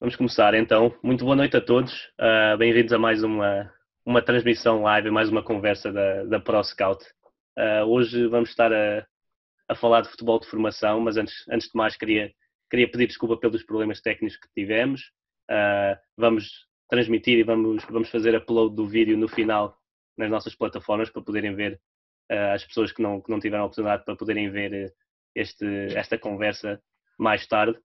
Vamos começar então. Muito boa noite a todos. Uh, Bem-vindos a mais uma, uma transmissão live, mais uma conversa da, da Pro Scout. Uh, hoje vamos estar a, a falar de futebol de formação, mas antes, antes de mais queria, queria pedir desculpa pelos problemas técnicos que tivemos. Uh, vamos transmitir e vamos, vamos fazer upload do vídeo no final nas nossas plataformas para poderem ver as pessoas que não, que não tiveram a oportunidade para poderem ver este, esta conversa mais tarde.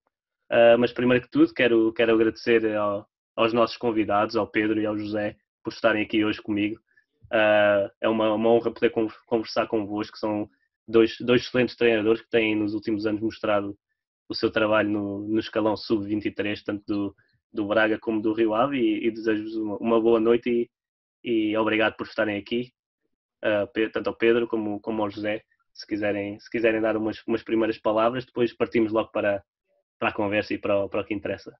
Uh, mas primeiro que tudo quero, quero agradecer ao, aos nossos convidados, ao Pedro e ao José, por estarem aqui hoje comigo. Uh, é uma, uma, honra poder conversar convosco, que são dois, dois excelentes treinadores que têm nos últimos anos mostrado o seu trabalho no, no escalão sub-23, tanto do, do Braga como do Rio Ave, e, e desejo-vos uma, uma, boa noite e, e, obrigado por estarem aqui, uh, tanto ao Pedro como, como ao José. Se quiserem, se quiserem dar umas, umas primeiras palavras, depois partimos logo para, para a conversa e para para o que interessa.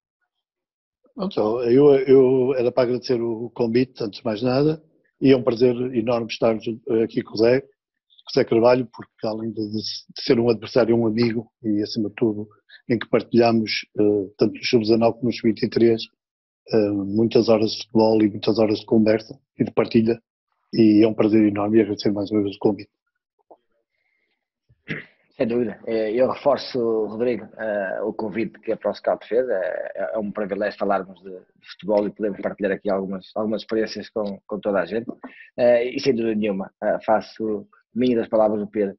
Então, eu, eu era para agradecer o convite, antes de mais nada, e é um prazer enorme estar aqui com o Zé, com o Zé Carvalho, porque além de, de ser um adversário, um amigo, e acima de tudo, em que partilhamos, uh, tanto nos sub-19 como nos 23 uh, muitas horas de futebol e muitas horas de conversa e de partilha, e é um prazer enorme e agradecer mais uma vez o convite. Sem dúvida. Eh, eu reforço, Rodrigo, uh, o convite que a ProScout fez. É, é, um privilégio falarmos de, futebol e podermos partilhar aqui algumas, algumas experiências com, com toda a gente. E sem dúvida nenhuma, faço minhas das palavras do Pedro.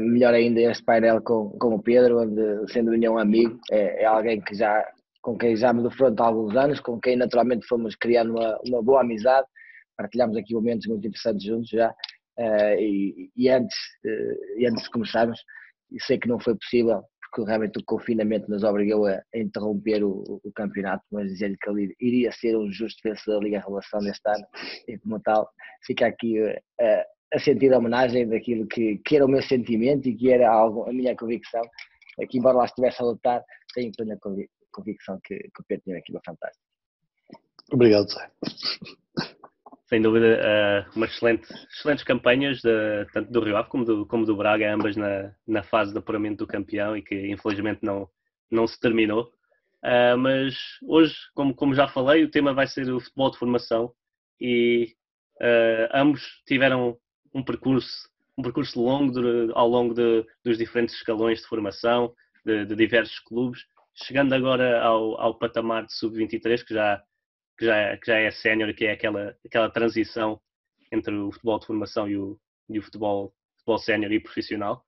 melhor ainda este painel com, com o Pedro, onde, sendo nenhum amigo, é, é, alguém que já, com quem já me defronto há alguns anos, com quem naturalmente fomos criando uma, uma boa amizade. Partilhamos aqui momentos muito interessantes juntos já. Uh, e, e, antes, uh, e antes de começarmos, sei que não foi possível, porque realmente o confinamento nos obrigou a, a interromper o, o, campeonato, mas dizer-lhe que ele iria ser um justo vencedor da Liga Relação deste ano, e como tal, fica aqui uh, a sentir a homenagem daquilo que, que era o meu sentimento e que era algo, a minha convicção, que embora lá estivesse a lutar, tenho plena convicção que, que o Pedro tinha aquilo fantástico. Obrigado, Zé sem dúvida, uh, umas excelentes, excelentes campanhas, de, tanto do Rio Ave como do, como do Braga, ambas na, na fase de apuramento do campeão e que infelizmente não, não se terminou. Uh, mas hoje, como, como já falei, o tema vai ser o futebol de formação e uh, ambos tiveram um percurso, um percurso longo de, ao longo de, dos diferentes escalões de formação de, de diversos clubes, chegando agora ao, ao patamar de sub-23, que já que já, é, que já é sénior, que é aquela, aquela transição entre o futebol de formação e o, e o futebol, futebol sénior e profissional.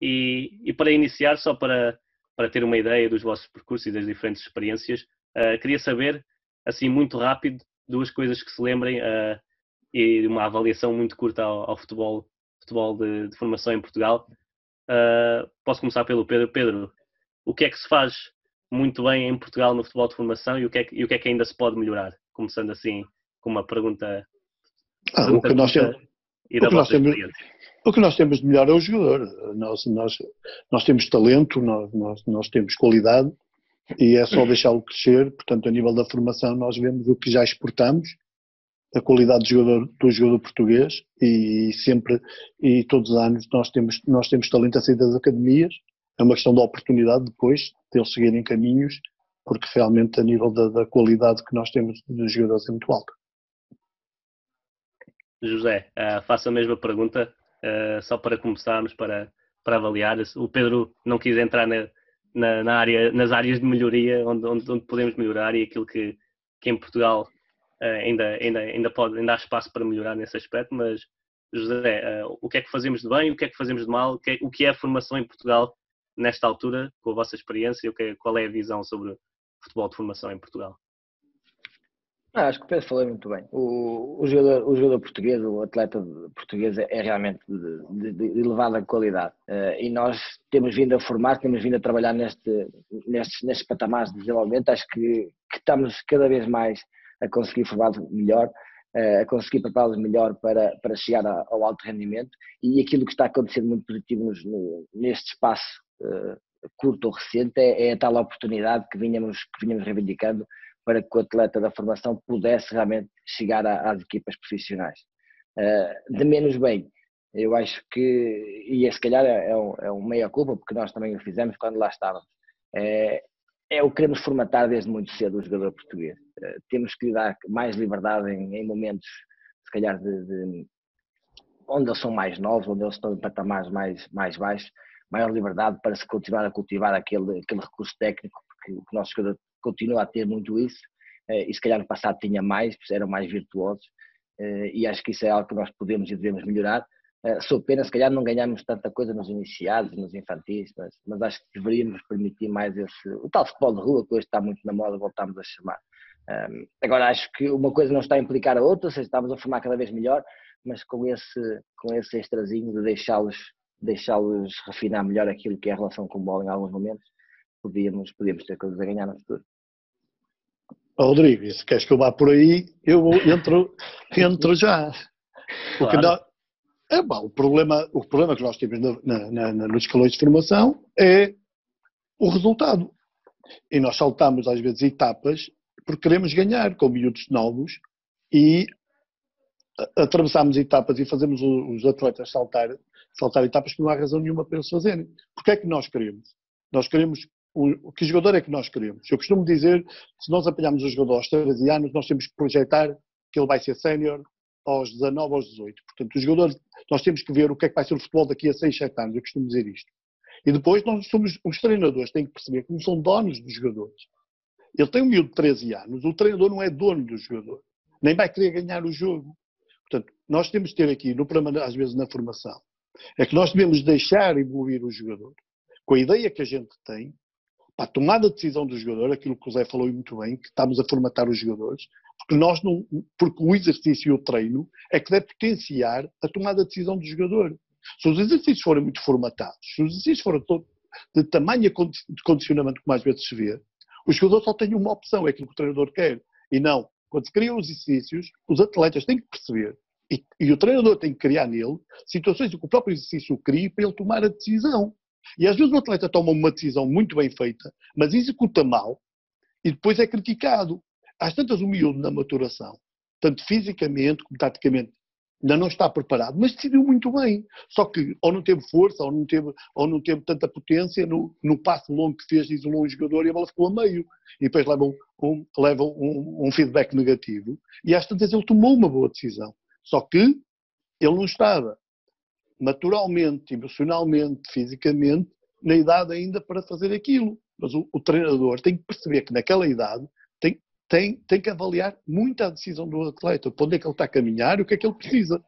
E, e, para iniciar, só para, para ter uma ideia dos vossos percursos e das diferentes experiências, uh, queria saber, assim, muito rápido, duas coisas que se lembrem uh, e uma avaliação muito curta ao, ao futebol, futebol de, de, formação em Portugal. Uh, posso começar pelo Pedro. Pedro, o que é que se faz muito bem em Portugal no futebol de formação e o que é que, e o que, é que ainda se pode melhorar? Começando assim com uma pergunta. Ah, o, que nós temos, o, que nós temos, o que nós temos de melhor é o jogador. Nós, nós, nós temos talento, nós, nós, nós temos qualidade e é só deixá-lo crescer. Portanto, a nível da formação, nós vemos o que já exportamos, a qualidade do jogador, do jogador português e sempre e todos os anos nós temos, nós temos talento a sair das academias é uma questão de oportunidade depois de eles seguirem caminhos, porque realmente a nível da, da qualidade que nós temos dos jogadores é muito alta. José, uh, faço a mesma pergunta, uh, só para começarmos, para, para avaliar. O Pedro não quis entrar na, na, na área, nas áreas de melhoria, onde, onde, onde, podemos melhorar e aquilo que, que em Portugal uh, ainda, ainda, ainda, pode, ainda há espaço para melhorar nesse aspecto, mas José, o que é que fazemos de bem, o que é que fazemos de mal, o que é, o que é a formação em Portugal nesta altura, com a vossa experiência, qual é a visão sobre futebol de formação em Portugal? Ah, acho que o Pedro falou muito bem. O, o, jogador, o jogador português, o atleta português é, é realmente de, de, de, elevada qualidade. Uh, e nós temos vindo a formar, temos vindo a trabalhar neste, nestes, nestes patamares de desenvolvimento. Acho que, que estamos cada vez mais a conseguir formar melhor, a conseguir prepará-los melhor para, para chegar ao alto rendimento. E aquilo que está acontecendo muito positivo no, neste espaço uh, curto ou recente é, é, a tal oportunidade que vinhamos, que vinhamos reivindicando para que o atleta da formação pudesse realmente chegar às equipas profissionais. Uh, de menos bem, eu acho que, e se calhar é, é, um, é um meia culpa, porque nós também o fizemos quando lá estávamos, é o que queremos formatar desde muito cedo o jogador português. Temos que lhe dar mais liberdade em, em momentos, se calhar, de, de, onde eles são mais novos, onde eles estão em patamares mais, mais baixos, maior liberdade para se continuar a cultivar aquele, aquele recurso técnico, porque o nosso jogador continua a ter muito isso, eh, e se calhar no passado tinha mais, eram mais virtuosos, eh, e acho que isso é algo que nós podemos e devemos melhorar. Eh, sou pena, se calhar não ganhamos tanta coisa nos iniciados, nos infantis, mas, mas acho que deveríamos permitir mais esse, o tal futebol de rua que hoje está muito na moda, voltamos a chamar. agora acho que uma coisa não está a implicar a outra, ou seja, estamos a formar cada vez melhor, mas com esse, com esse extrazinho de deixá-los deixá-los refinar melhor aquilo que é a relação com o bola em alguns momentos, podíamos, podíamos ter coisas a ganhar no futuro. Rodrigo, se queres que eu vá por aí, eu entro, entro já. Porque claro. Não, é, bom, o, problema, o problema que nós temos na, na, na, nos escalões de formação é o resultado. E nós saltamos às vezes etapas porque queremos ganhar com miúdos novos e atravessamos etapas e fazemos os atletas saltar, saltar etapas que não há razão nenhuma para eles fazerem. Porque é que nós queremos? Nós queremos, o, que jogador é que nós queremos? Eu costumo dizer, se nós apanharmos o jogador aos 13 anos, nós temos que projetar que ele vai ser sénior aos 19, aos 18. Portanto, os jogadores, nós temos que ver o que é que vai ser o futebol daqui a 6, 7 anos, eu costumo dizer isto. E depois nós somos, os treinadores têm que perceber que não são donos dos jogadores. Ele tem um miúdo de 13 anos, o treinador não é dono do jogador, nem vai querer ganhar o jogo. Portanto, nós temos de ter aqui, no às vezes na formação, é que nós devemos deixar evoluir o jogador com a ideia que a gente tem, para a tomada de decisão do jogador, aquilo que o Zé falou muito bem, que estamos a formatar os jogadores, porque, nós não, porque o exercício e o treino é que deve potenciar a tomada de decisão do jogador. Se os exercícios forem muito formatados, se os exercícios forem de tamanho de condicionamento como às vezes se vê, o jogador só tem uma opção, é aquilo que o treinador quer, e não quando se criam os exercícios, os atletas têm que perceber e, e, o treinador tem que criar nele situações que o próprio exercício cria para ele tomar a decisão. E às vezes o atleta toma uma decisão muito bem feita, mas executa mal e depois é criticado. Às tantas, o miúdo na maturação, tanto fisicamente como taticamente, ainda não está preparado, mas decidiu muito bem. Só que ou não teve força, ou não teve, ou não teve tanta potência no, no passo longo que fez, isolou um jogador e a bola ficou a meio. E depois leva, um, um leva um, um, feedback negativo. E às tantas ele tomou uma boa decisão. Só que ele não estava naturalmente, emocionalmente, fisicamente, na idade ainda para fazer aquilo. Mas o, o treinador tem que perceber que naquela idade tem, tem que avaliar muito a decisão do atleta, para onde é que ele está a caminhar e o que é que ele precisa.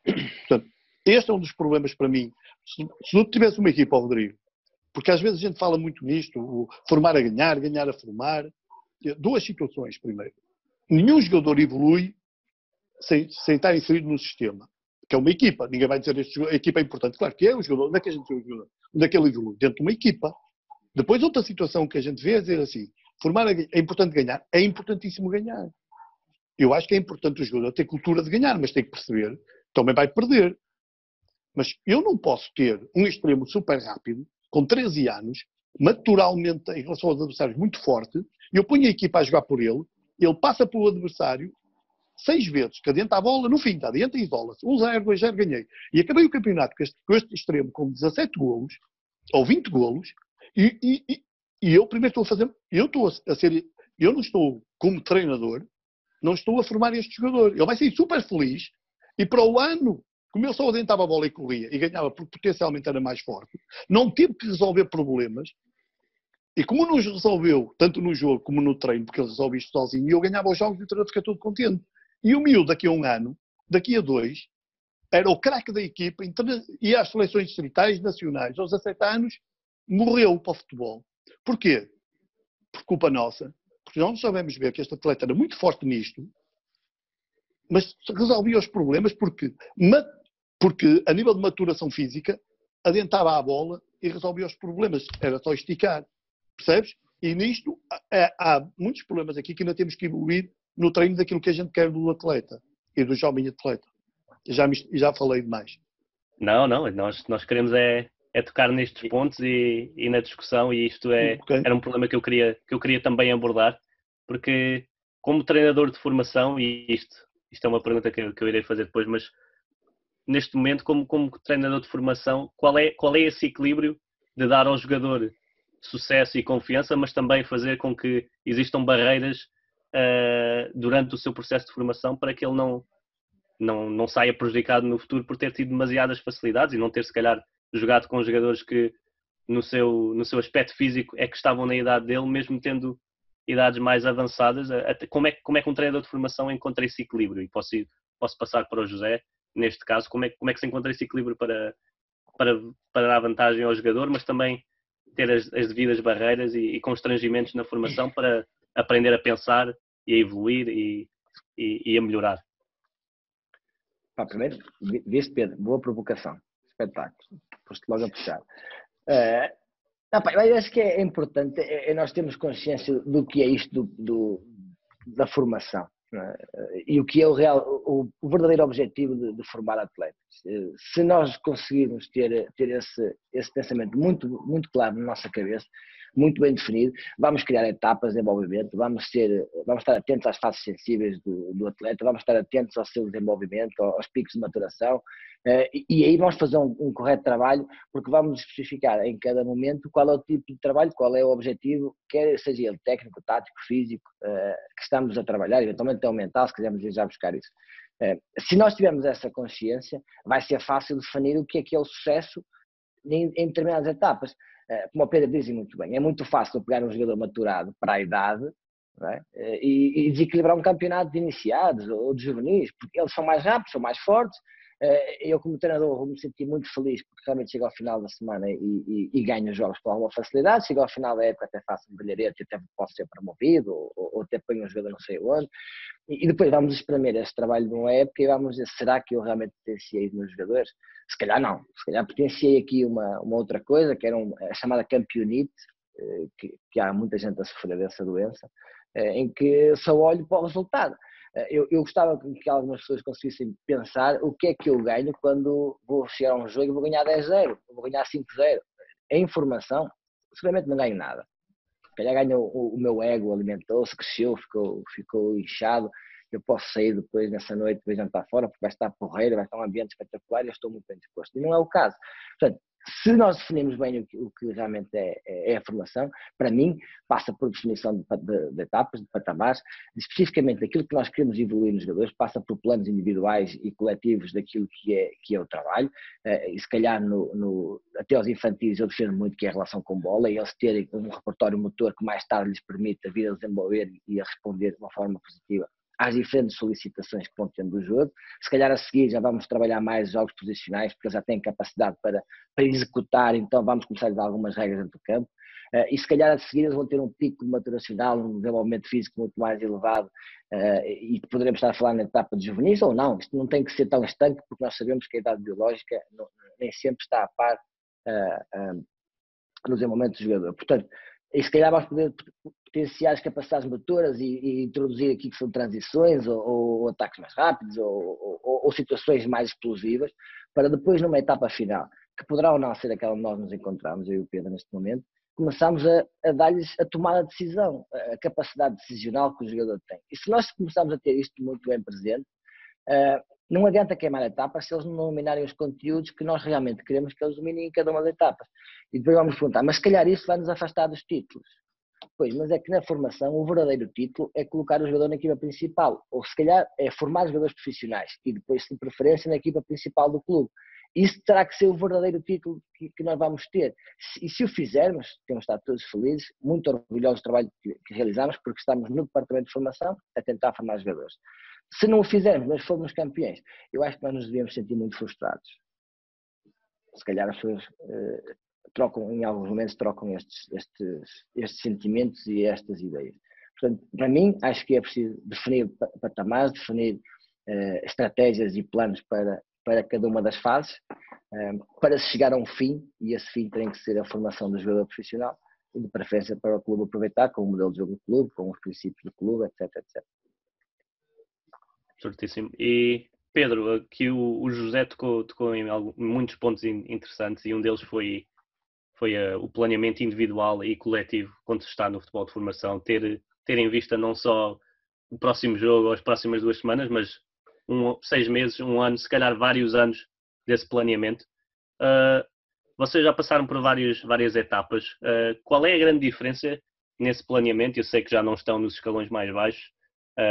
Portanto, este é um dos problemas para mim. Se, não tivesse uma equipa, Rodrigo, porque às vezes a gente fala muito nisto, formar a ganhar, ganhar a formar. Duas situações, primeiro. Nenhum jogador evolui sem, sem estar inserido no sistema, que é uma equipa. Ninguém vai dizer que a equipa é importante. Claro que é o jogador. Onde é que a gente o jogador? Onde é que ele evolui? Dentro de uma equipa. Depois, outra situação que a gente vê é dizer assim: Formar é importante ganhar? É importantíssimo ganhar. Eu acho que é importante o jogador ter cultura de ganhar, mas tem que perceber também vai perder. Mas eu não posso ter um extremo super rápido, com 13 anos, naturalmente em relação aos adversários muito forte, e eu ponho a equipa a jogar por ele, ele passa pelo adversário seis vezes, que adianta a bola, no fim, adianta e isola-se. 1-0, 2-0, ganhei. E acabei o campeonato com este, com este extremo com 17 golos, ou 20 golos, e, e, e eu primeiro estou a fazer, eu estou a ser, eu não estou como treinador, não estou a formar este jogador. Ele vai ser super feliz e para o ano, como ele só adentava a bola e corria e ganhava porque potencialmente era mais forte, não teve que resolver problemas. E como nos resolveu, tanto no jogo como no treino, porque ele resolve isto sozinho, e eu ganhava os jogos e o treinador fica todo contente. E o miúdo, daqui a um ano, daqui a dois, era o craque da equipa, ia às seleções distritais, nacionais, aos 17 anos, morreu para o futebol. Porquê? Por culpa nossa. Porque nós sabemos ver que este atleta era muito forte nisto, mas resolvia os problemas porque, porque a nível de maturação física, adentava a bola e resolvia os problemas. Era só esticar. Percebes? E nisto há muitos problemas aqui que ainda temos que evoluir no treino daquilo que a gente quer do atleta e do jovem atleta. Já, me, já falei demais. Não, não, nós, nós queremos é é tocar nestes pontos e, e na discussão e isto é, okay. era um problema que eu, queria, que eu queria também abordar, porque como treinador de formação, e isto, isto é uma pergunta que eu, que eu irei fazer depois, mas neste momento, como, como treinador de formação, qual é, qual é esse equilíbrio de dar ao jogador sucesso e confiança, mas também fazer com que existam barreiras uh, durante o seu processo de formação para que ele não, não, não saia prejudicado no futuro por ter tido demasiadas facilidades e não ter, se calhar, jogado com jogadores que, no seu, no seu aspecto físico, é que estavam na idade dele, mesmo tendo idades mais avançadas. Até, como, é, como é que um treinador de formação encontra esse equilíbrio? E posso, posso passar para o José, neste caso, como é, como é que se encontra esse equilíbrio para, para, para dar vantagem ao jogador, mas também ter as, as devidas barreiras e, e, constrangimentos na formação para aprender a pensar e a evoluir e, e, e a melhorar. Pá, primeiro, viste Pedro, boa provocação, espetáculo, foste logo a puxar. Uh, não, acho que é importante é, é nós termos consciência do que é isto do, do da formação. É? E o que é o, real, o, o verdadeiro objetivo de, de, formar atletas. Se nós conseguirmos ter, ter esse, esse pensamento muito, muito claro na nossa cabeça, muito bem definido, vamos criar etapas de desenvolvimento, vamos, ser, vamos estar atentos às fases sensíveis do, do atleta, vamos estar atentos ao seu desenvolvimento, aos picos de maturação, eh, e aí vamos fazer um, um, correto trabalho, porque vamos especificar em cada momento qual é o tipo de trabalho, qual é o objetivo, quer seja ele técnico, tático, físico, eh, que estamos a trabalhar, eventualmente até mental, se quisermos ir já buscar isso. Eh, se nós tivermos essa consciência, vai ser fácil definir o que é que é o sucesso em determinadas etapas. Eh, como o Pedro diz muito bem, é muito fácil pegar um jogador maturado para a idade é? Eh, e, e, desequilibrar um campeonato de iniciados ou de juvenis, porque eles são mais rápidos, são mais fortes. Eh, eu, como treinador, vou me sentir muito feliz porque realmente chego ao final da semana e, e, e ganho os jogos com alguma facilidade. Chego ao final da época, até faço um brilharete e até posso ser promovido ou, ou até ponho um jogador não sei onde. E, depois vamos espremer este trabalho de uma época e vamos dizer: será que eu realmente potenciei os meus jogadores? Se calhar não. Se calhar potenciei aqui uma, uma outra coisa, que era um, a chamada campeonite, eh, que, que, há muita gente a sofrer dessa doença, eh, em que só olho para o resultado. Eh, eu, eu gostava que algumas pessoas conseguissem pensar o que é que eu ganho quando vou chegar a um jogo e vou ganhar 10-0, vou ganhar 5-0. A informação, seguramente não ganho nada calhar ganha o, o meu ego, alimentou-se, cresceu, ficou, ficou inchado. Eu posso sair depois nessa noite, depois jantar fora, porque vai estar porreiro, vai estar um ambiente espetacular e eu estou muito bem disposto. E não é o caso. Portanto, se nós definimos bem o que, o que realmente é, é, é, a formação, para mim, passa por definição de, de, de, etapas, de patamares, especificamente daquilo que nós queremos evoluir nos jogadores, passa por planos individuais e coletivos daquilo que é, que é o trabalho, uh, e se calhar no, no, até aos infantis eu defendo muito que é a relação com bola, e eles terem um repertório motor que mais tarde lhes permita vir a desenvolver e a responder de uma forma positiva às diferentes solicitações que vão tendo do jogo. Se calhar a seguir já vamos trabalhar mais jogos posicionais, porque já têm capacidade para, para executar, então vamos começar a dar algumas regras dentro do campo. Uh, e se calhar a seguir eles vão ter um pico maturacional, um desenvolvimento físico muito mais elevado uh, e poderemos estar a falar na etapa de juvenis ou não. Isto não tem que ser tão estanque, porque nós sabemos que a idade biológica não, nem sempre está a par uh, no desenvolvimento do jogador. Portanto, e se calhar vamos poder potenciar as capacidades motoras e, e, introduzir aqui que são transições ou, ou ataques mais rápidos ou, ou, ou, situações mais explosivas para depois numa etapa final, que poderá ou não ser aquela onde nós nos encontramos, eu e o Pedro neste momento, começamos a, a dar-lhes a tomada de decisão, a capacidade decisional que o jogador tem. E se nós começarmos a ter isto muito bem presente, uh, não adianta queimar etapas se eles não dominarem os conteúdos que nós realmente queremos que eles dominem em cada uma das etapas. E depois vamos perguntar, mas se calhar isso vai nos afastar dos títulos. Pois, mas é que na formação o verdadeiro título é colocar o jogador na equipa principal, ou se calhar é formar jogadores profissionais e depois, de preferência, na equipa principal do clube. Isso terá que ser o verdadeiro título que, que nós vamos ter. E se o fizermos, temos estado todos felizes, muito orgulhosos do trabalho que, que realizamos, porque estamos no departamento de formação a tentar formar jogadores. Se não o fizermos, mas formos campeões, eu acho que nós nos devemos sentir muito frustrados. Se calhar as pessoas uh, trocam, em alguns momentos, trocam estes, estes, estes sentimentos e estas ideias. Portanto, para mim, acho que é preciso definir patamares, definir uh, estratégias e planos para, para cada uma das fases, eh, para chegar a um fim, e esse fim tem que ser a formação do jogador profissional, de preferência para o clube aproveitar, com o modelo de jogo do clube, com os princípios do clube, etc, etc. Certíssimo. E Pedro, aqui o, o José tocou, tocou em muitos pontos interessantes e um deles foi, foi uh, o planeamento individual e coletivo quando se está no futebol de formação, ter, ter em vista não só o próximo jogo ou as próximas duas semanas, mas um, seis meses, um ano, se calhar vários anos desse planeamento. Uh, vocês já passaram por vários, várias etapas. Uh, qual é a grande diferença nesse planeamento? Eu sei que já não estão nos escalões mais baixos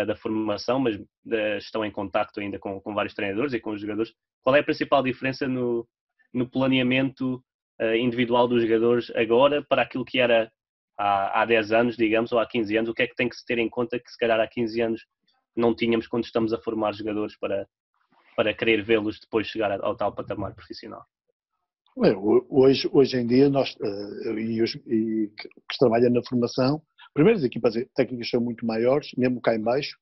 da formação, mas uh, estão em contacto ainda com, com, vários treinadores e com os jogadores. Qual é a principal diferença no, no planeamento individual dos jogadores agora para aquilo que era há, há 10 anos, digamos, ou há 15 anos? O que é que tem que se ter em conta que se calhar há 15 anos não tínhamos quando estamos a formar jogadores para, para querer vê-los depois chegar ao tal patamar profissional? hoje, hoje em dia, nós, e, os, e que, que trabalham na formação, primeiro as equipas técnicas são muito maiores, mesmo cá em baixo,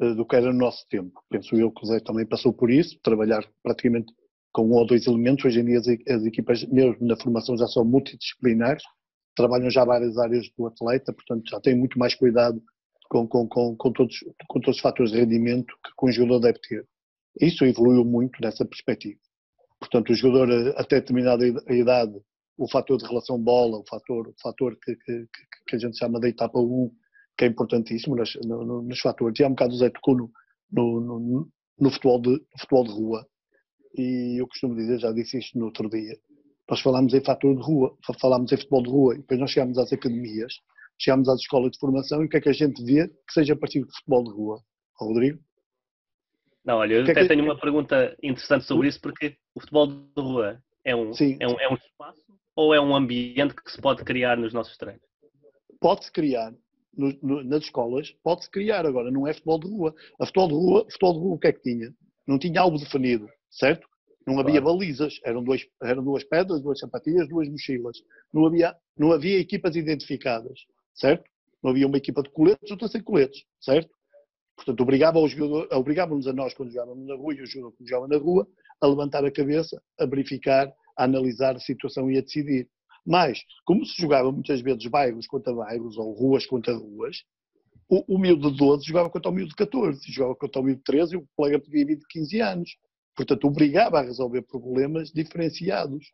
uh, do que era no nosso tempo. Penso eu que o Zé também passou por isso, trabalhar praticamente com um ou dois elementos. Hoje em dia as, as equipas, mesmo na formação, já são multidisciplinares, trabalham já várias áreas do atleta, portanto já têm muito mais cuidado com, com, com, com, todos, com todos os fatores de rendimento que o jogador deve ter. Isso evoluiu muito nessa perspectiva. Portanto, o jogador, eh, até determinada idade, o fator de relação bola, o fator, o fator que, que, que a gente chama de etapa 1, que é importantíssimo nos, no, nos fatores. E há um bocado o Zé tocou no, no, no, futebol de, no futebol de rua, e eu costumo dizer, já disse isto no outro dia, nós falámos em fator de rua, falámos em futebol de rua, e depois nós chegámos às academias, chegámos às escolas de formação, e o que é que a gente vê que seja parecido com futebol de rua? Rodrigo? Não, olha, eu que é até é que... tenho uma pergunta interessante sobre isso, porque o futebol de rua é um, é um, é um espaço ou é um ambiente que se pode criar nos nossos treinos? Pode-se criar. No, no, nas escolas, pode-se criar. Agora, não é futebol de rua. A futebol de rua, futebol de rua o que é que tinha? Não tinha algo definido, certo? Não havia claro. balizas, eram, dois, eram duas pedras, duas sapatilhas, duas mochilas. Não havia, não havia equipas identificadas, certo? Não havia uma equipa de coletes, outra sem coletes, certo? Portanto, obrigava obrigávamos a nós, quando jogávamos na rua, e o jogador que jogava na rua, a levantar a cabeça, a verificar, a analisar a situação e a decidir. Mas, como se jogava muitas vezes bairros contra bairros, ou ruas contra ruas, o, o miúdo de 12 jogava contra o miúdo de 14, jogava contra o miúdo de 13 e o colega podia vir de 15 anos. Portanto, obrigava a resolver problemas diferenciados.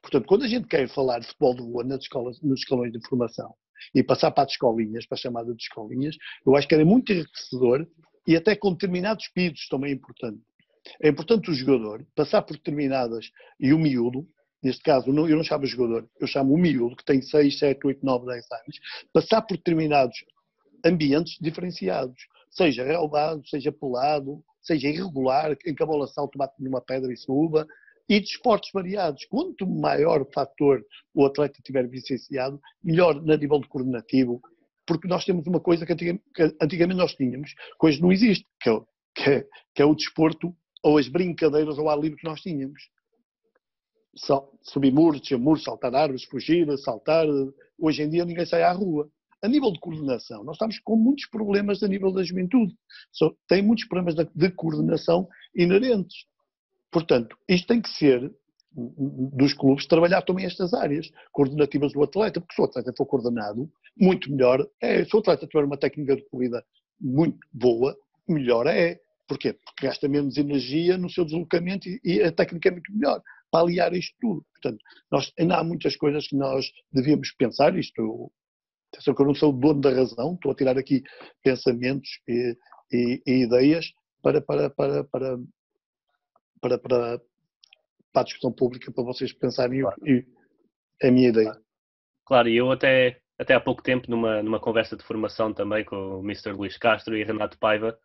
Portanto, quando a gente quer falar de futebol de rua nas escolas, nos escalões de formação, e passar para as escolinhas, para a chamada de escolinhas, eu acho que era muito enriquecedor e até com determinados pedidos também importante. É importante o jogador passar por determinadas, e o miúdo, neste caso eu não chamo jogador, eu chamo o miúdo, que tem 6, 7, 8, 9, 10 anos, passar por determinados ambientes diferenciados, seja relevado, seja pelado, seja irregular, em que a bola salta, bate numa pedra e suba, e de variados. Quanto maior fator o atleta tiver vicenciado, melhor na nível de coordenativo, porque nós temos uma coisa que antigamente nós tínhamos, que hoje não existe, que é, que é, que é o desporto ou as brincadeiras ao ar livre que nós tínhamos. subir muros, descer muros, saltar árvores, fugir, saltar. Hoje em dia ninguém sai à rua. A nível de coordenação, nós estamos com muitos problemas a nível da juventude. tem muitos problemas de, de coordenação inerentes. Portanto, isto tem que ser dos clubes trabalhar também estas áreas coordenativas do atleta, porque se o atleta for coordenado, muito melhor é. Se o atleta tiver uma técnica de corrida muito boa, melhor é. Porquê? Porque gasta menos energia no seu deslocamento e, e a técnica é muito melhor para aliar isto tudo. Portanto, nós, ainda há muitas coisas que nós devíamos pensar, isto, atenção que eu não sou o dono da razão, estou a tirar aqui pensamentos e, e, e ideias para, para, para, para, para, para, para a discussão pública, para vocês pensarem claro. e é a minha ideia. Claro, e eu até, até há pouco tempo, numa, numa conversa de formação também com o Mr. Luís Castro e Renato Paiva,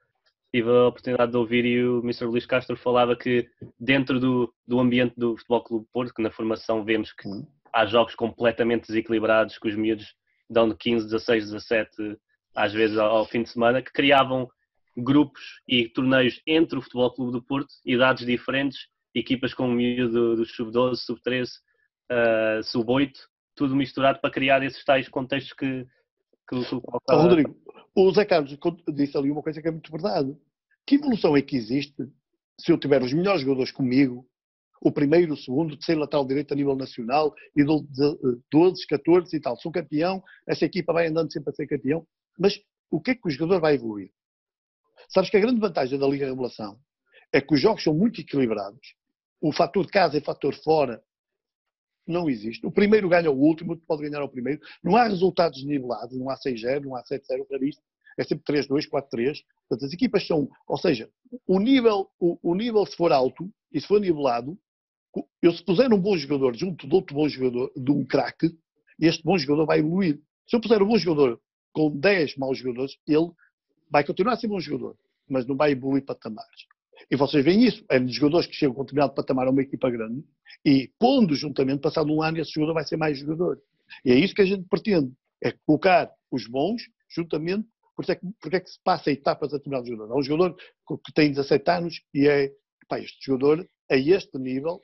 tive a oportunidade de ouvir e o Mr. Luís Castro falava que dentro do, do ambiente do Futebol Clube Porto, que na formação vemos que uhum. há jogos completamente desequilibrados, que os miúdos dão de 15, 16, 17, às vezes ao, ao fim de semana, que criavam grupos e torneios entre o Futebol Clube do Porto, idades diferentes, equipas com o miúdo do sub-12, sub-13, uh, sub-8, tudo misturado para criar esses tais contextos que, que, o oh, Rodrigo, o Zé Carlos disse ali uma coisa que é muito verdade. Que evolução é que existe se eu tiver os melhores jogadores comigo, o primeiro, o segundo, o terceiro lateral direito a nível nacional, e dou 12, 14 e tal, sou campeão, essa equipa vai andando sempre a ser campeão, mas o que é que o jogador vai evoluir? Sabes que a grande vantagem da Liga Revelação é que os jogos são muito equilibrados. O fator de casa e o fator fora não existe. O primeiro ganha o último, pode ganhar o primeiro. Não há resultados nivelados, não há 6-0, não há 7-0 para isto. É sempre 3-2, 4-3. Portanto, as equipas são, ou seja, o nível, o, o, nível se for alto e se for nivelado, eu se puser um bom jogador junto de outro bom jogador, de um craque, este bom jogador vai evoluir. Se eu puser um bom jogador com 10 maus jogadores, ele vai continuar a ser bom jogador, mas não vai evoluir patamares. E vocês veem isso, é de jogadores que chegam com determinado patamar a uma equipa grande e pondo juntamente, passado um ano, esse jogador vai ser mais jogador. E é isso que a gente pretende, é colocar os bons juntamente, porque é que, porque é que se passa etapas a determinado jogador. Há um jogador que tem 17 anos e é, pá, este jogador, a este nível,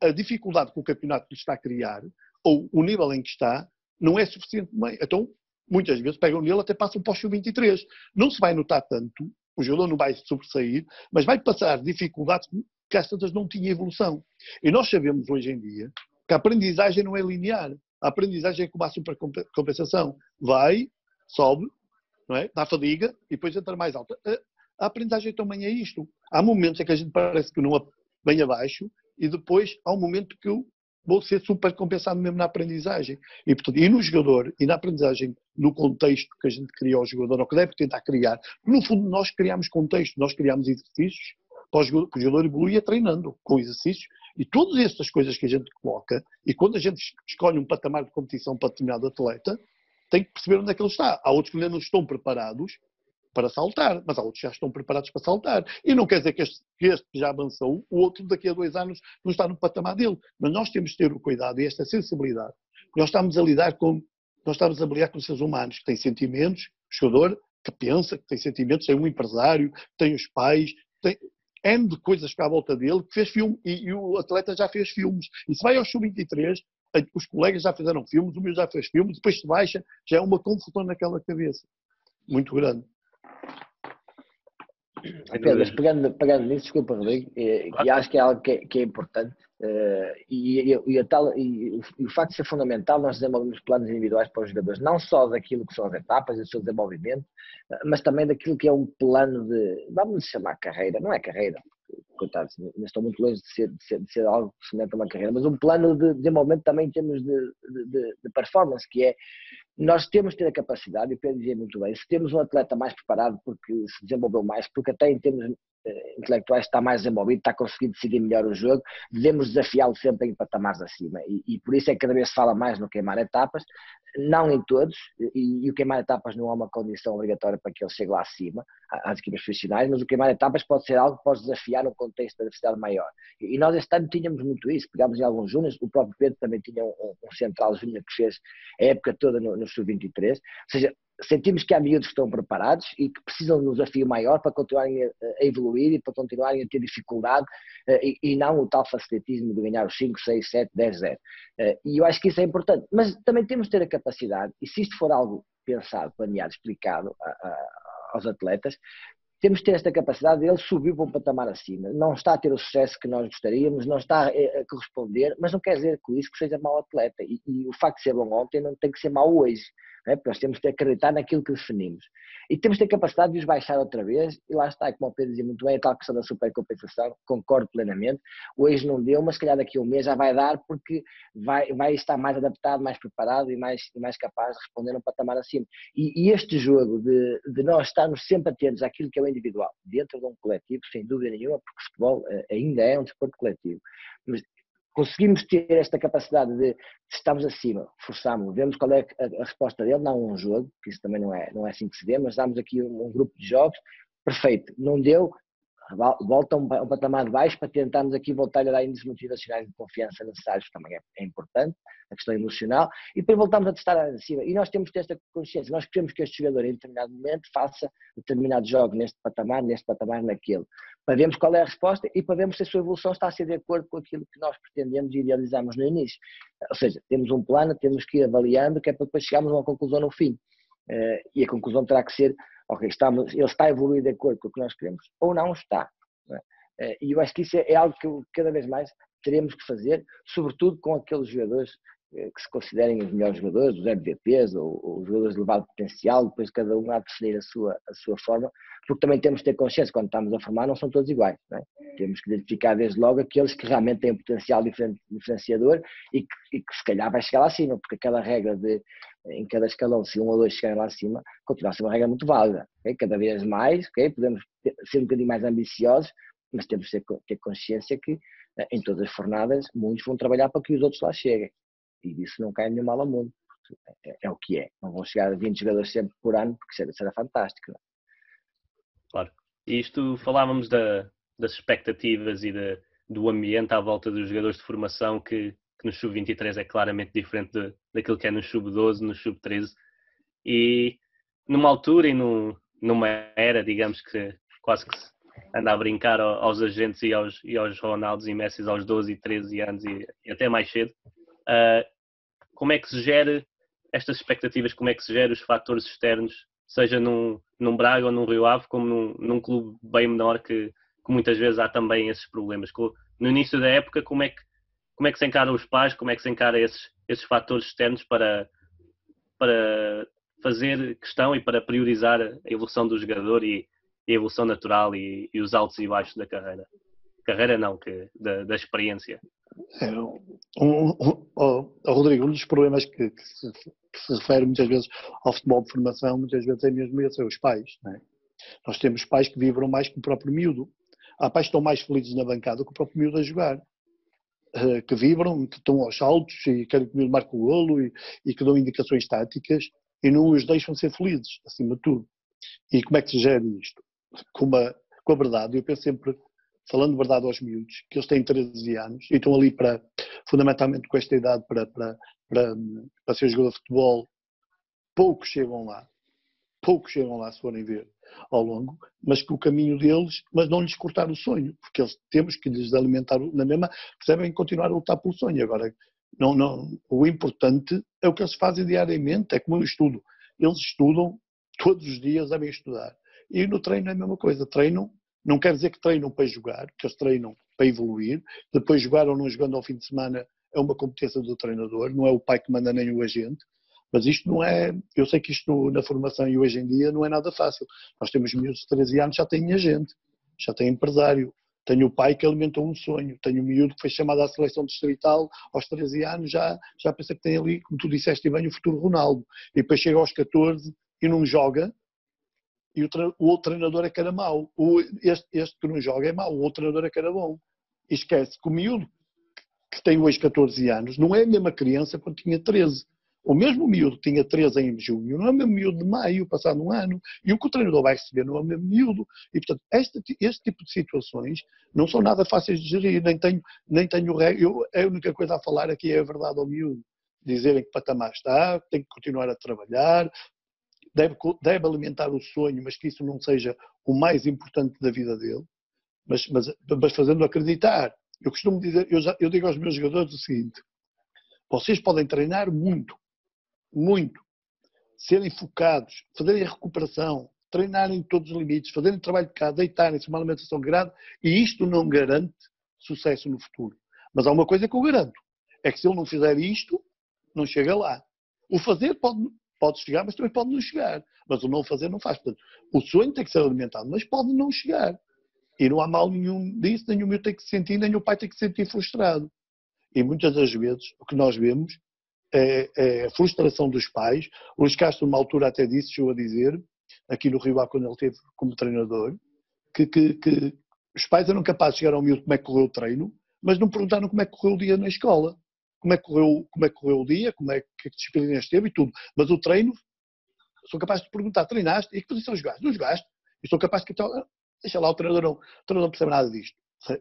a dificuldade que o campeonato lhe está a criar, ou o nível em que está, não é suficiente. Então, muitas vezes pegam nele até passam para o 23 Não se vai notar tanto, o jogador não vai sobressair, mas vai passar dificuldades que às tantas não tinha evolução. E nós sabemos hoje em dia que a aprendizagem não é linear. A aprendizagem é como a supercompensação. Vai, sobe, não é? dá fadiga e depois entra mais alta. A aprendizagem também é isto. Há momentos em que a gente parece que não vem abaixo e depois há um momento que vou ser super compensado mesmo na aprendizagem. E, portanto, e no jogador, e na aprendizagem, no contexto que a gente cria ao jogador, ou que deve tentar criar, no fundo nós criamos contexto, nós criamos exercícios para o jogador, o jogador evoluir treinando com exercícios, e todas estas coisas que a gente coloca, e quando a gente escolhe um patamar de competição para determinado atleta, tem que perceber onde é que ele está. Há outros que ainda não estão preparados para saltar, mas há outros que já estão preparados para saltar. E não quer dizer que este, que este já avançou, o outro daqui a dois anos não está no patamar dele. Mas nós temos de ter o cuidado e esta sensibilidade. Nós estamos a lidar com, nós estamos a lidar com seres humanos que têm sentimentos, o jogador que pensa, que tem sentimentos, tem um empresário, tem os pais, tem N de coisas que há à volta dele, que fez filme, e, e o atleta já fez filmes. E se vai ao Sub-23, os colegas já fizeram filmes, o meu já fez filmes, depois se baixa, já é uma confusão naquela cabeça. Muito grande. Pedro, mas pegando, pegando nisso, desculpa, Rodrigo, e, e acho que é algo que é, que é importante, uh, e, e, e, tal, e, o facto de ser fundamental, nós desenvolvemos planos individuais para os jogadores, não só daquilo que são as etapas e o seu desenvolvimento, mas também daquilo que é um plano de, vamos chamar carreira, não é carreira, coitados, ainda estou muito longe de ser, de ser, de ser algo semelhante a uma carreira, mas um plano de desenvolvimento também em termos de, de, de performance, que é nós temos que ter a capacidade, e o Pedro dizia muito bem, se temos um atleta mais preparado porque se desenvolveu mais, porque até em termos eh, intelectuais está mais desenvolvido, está conseguindo decidir melhor o jogo, devemos desafiá-lo sempre em patamares acima. E, e, por isso é que cada vez se fala mais no queimar etapas, não em todos, e, e, o queimar etapas não é uma condição obrigatória para que ele chegue lá acima, às equipes profissionais, mas o queimar etapas pode ser algo que pode desafiar no contexto da diversidade maior. E, e nós este ano tínhamos muito isso, pegámos em alguns júniores, o próprio Pedro também tinha um, um central júnior que fez a época toda no, no Sub-23, ou seja, sentimos que há miúdos que estão preparados e que precisam de um desafio maior para continuarem a, evoluir e para continuarem a ter dificuldade uh, e, não o tal facilitismo de ganhar os 5, 6, 7, 10, 0. Uh, e eu acho que isso é importante. Mas também temos de ter a capacidade, e se isto for algo pensado, planeado, explicado a, a, aos atletas, temos de ter esta capacidade de ele subir para um patamar acima. Não está a ter o sucesso que nós gostaríamos, não está a corresponder, mas não quer dizer com isso que seja mau atleta. E, e o facto de ser bom ontem não tem que ser mau hoje. É? Porque nós temos de acreditar naquilo que definimos. E temos de ter capacidade de os baixar outra vez, e lá está, como o Pedro dizia muito bem, a tal questão da supercompensação, concordo plenamente. Hoje não deu, mas se calhar daqui a um mês já vai dar, porque vai, vai estar mais adaptado, mais preparado e mais, e mais capaz de responder num patamar acima. E, e este jogo de, de nós estarmos sempre atentos àquilo que é o individual, dentro de um coletivo, sem dúvida nenhuma, porque o futebol eh, ainda é um desporto coletivo. Mas conseguimos ter esta capacidade de, se estamos acima, forçamos, vemos qual é a, a, resposta dele, não um jogo, que isso também não é, não é assim que se vê, mas damos aqui um, um grupo de jogos, perfeito, não deu, volta um, um patamar de baixo para tentarmos aqui voltar a dar índices motivacionais de confiança necessários, também é, é, importante, a questão emocional, e depois voltamos a testar acima. E nós temos que ter esta consciência, nós queremos que este jogador em determinado momento faça determinado jogo neste patamar, neste patamar, naquele, para vermos qual é a resposta e para vermos se a sua evolução está a ser de acordo com aquilo que nós pretendemos e idealizamos no início. Ou seja, temos um plano, temos que ir avaliando, que é para depois chegarmos a uma conclusão no fim. Eh, e a conclusão terá que ser ok, estamos, ele está a evoluir de acordo com o que nós queremos, ou não está. Não é? Eh, e eu acho que isso é, é algo que cada vez mais teremos que fazer, sobretudo com aqueles jogadores que se considerem os melhores jogadores, os MVPs ou, ou os jogadores de elevado potencial, depois cada um há de definir a sua, a sua forma, porque também temos de ter consciência, quando estamos a formar, não são todos iguais. É? Temos que identificar desde logo aqueles que realmente têm um potencial diferenciador e que, e que se calhar vai chegar lá acima, porque aquela regra de em cada escalão, se um ou dois chegarem lá acima, continua a ser uma regra muito válida. Okay? Cada vez mais, okay? podemos ser um bocadinho mais ambiciosos, mas temos que ter, ter consciência que em todas as fornadas muitos vão trabalhar para que os outros lá cheguem. E disso não cai nenhum mal ao mundo. É, é, o que é. Não vão chegar a 20 jogadores sempre por ano, porque será, será fantástico. Não? Claro. E isto falávamos da, das expectativas e de, do ambiente à volta dos jogadores de formação que, que no Sub-23 é claramente diferente de, daquilo que é no Sub-12, no Sub-13. E numa altura e num, numa era, digamos que quase que se anda a brincar aos agentes e aos, e aos Ronaldos e Messi aos 12 e 13 anos e, e até mais cedo, como é que se gera estas expectativas, como é que se gera os fatores externos, seja num, num Braga ou num Rio Ave, como num, num clube bem menor que, que, muitas vezes há também esses problemas. No início da época, como é que, como é que se encara os pais, como é que se encara esses, esses fatores externos para, para fazer questão e para priorizar a evolução do jogador e, a evolução natural e, e, os altos e baixos da carreira? Carreira não, que, da, da experiência. É, um, um, um, Rodrigo, um dos problemas que, que, se, que, se, refere muitas vezes ao futebol de formação, muitas vezes é mesmo esse, é os pais. É? Nós temos pais que vibram mais que o próprio miúdo. Há pais que estão mais felizes na bancada que o próprio miúdo a jogar. Uh, que vibram, que estão aos saltos e querem que o miúdo marque o golo e, e que dão indicações táticas e não os deixam ser felizes, acima de tudo. E como é que se gera isto? Com a, com a verdade, eu penso sempre, falando verdade aos miúdos, que eles têm 13 anos e estão ali para, fundamentalmente com esta idade, para, para, para, para ser jogador de futebol, poucos chegam lá, poucos chegam lá se forem ver ao longo, mas que o caminho deles, mas não lhes cortar o sonho, porque eles temos que lhes alimentar na mesma, percebem continuar a lutar pelo sonho. Agora, não, não, o importante é o que eles fazem diariamente, é como eu estudo. Eles estudam todos os dias, devem estudar. E no treino é a mesma coisa. Treinam, não quer dizer que treinam para jogar, que eles treinam para evoluir. Depois jogar ou não jogando ao fim de semana é uma competência do treinador, não é o pai que manda nem o agente. Mas isto não é, eu sei que isto na formação e hoje em dia não é nada fácil. Nós temos miúdos de 13 anos, já têm agente, já têm empresário, tenho o pai que alimentou um sonho. Tenho o miúdo que foi chamado à seleção distrital aos 13 anos, já, já pensa que tem ali, como tu disseste bem, o futuro Ronaldo. E depois chega aos 14 e não joga, e o, o outro treinador é que era mau. O, este, este que não joga é mau, o outro treinador é que era bom. E esquece que o miúdo que tem hoje 14 anos não é a mesma criança quando tinha 13. O mesmo miúdo que tinha 13 em junho não é o mesmo miúdo de maio, passado um ano, e o que o treinador vai receber não é o mesmo miúdo. E, portanto, este, este tipo de situações não são nada fáceis de gerir, nem tenho, nem tenho eu, a única coisa a falar aqui é a verdade ao miúdo. Dizerem que patamar está, tem que continuar a trabalhar, deve, deve alimentar o sonho, mas que isso não seja o mais importante da vida dele, mas, mas, mas fazendo acreditar. Eu costumo dizer, eu, já, eu digo aos meus jogadores o seguinte: vocês podem treinar muito, muito, serem focados, fazerem a recuperação, treinarem todos os limites, fazerem trabalho de casa, deitarem-se, uma alimentação grande, e isto não garante sucesso no futuro. Mas há uma coisa que eu garanto, é que se ele não fizer isto, não chega lá. O fazer pode, pode chegar, mas também pode não chegar. Mas o não fazer não faz. Portanto, o sonho tem que ser alimentado, mas pode não chegar. E não há mal nenhum disso, nem o meu tem que se sentir, nem o pai tem que se sentir frustrado. E muitas das vezes o que nós vemos é, é, a frustração dos pais. O Luís Castro, numa altura, até disse, chegou a dizer, aqui no Rio A, quando ele esteve como treinador, que, que, que, os pais eram capazes de chegar ao miúdo como é que correu o treino, mas não perguntaram como é que correu o dia na escola. Como é que correu, como é que correu o dia, como é que disciplinas teve e tudo. Mas o treino, sou capaz de perguntar, treinaste? E que posição jogaste? Não jogaste? E sou capaz de... Deixa lá, o treinador não, o treinador não percebe nada disto.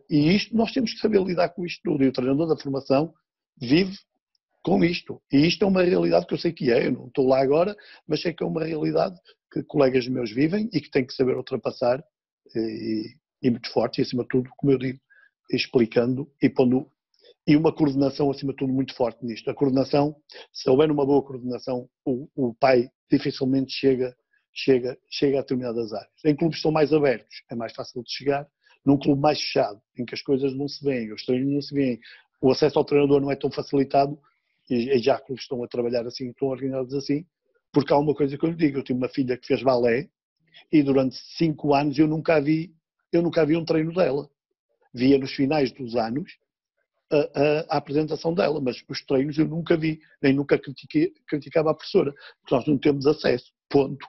E isto, nós temos que saber lidar com isto tudo. E o treinador da formação vive com isto. E isto é uma realidade que eu sei que é, eu não estou lá agora, mas sei que é uma realidade que colegas meus vivem e que têm que saber ultrapassar eh, e, e muito forte, e acima de tudo, como eu digo, explicando e pondo e uma coordenação acima de tudo muito forte nisto. A coordenação, se houver uma boa coordenação, o, o pai dificilmente chega, chega, chega a determinadas áreas. Em clubes que são mais abertos, é mais fácil de chegar. Num clube mais fechado, em que as coisas não se veem, os treinos não se veem, o acesso ao treinador não é tão facilitado, e já que estão a trabalhar assim, estão organizados assim, porque há uma coisa que eu lhe digo, eu tenho uma filha que fez balé e durante cinco anos eu nunca vi, eu nunca vi um treino dela. Via nos finais dos anos a, a, apresentação dela, mas os treinos eu nunca vi, nem nunca criticava a professora, porque nós não temos acesso, ponto.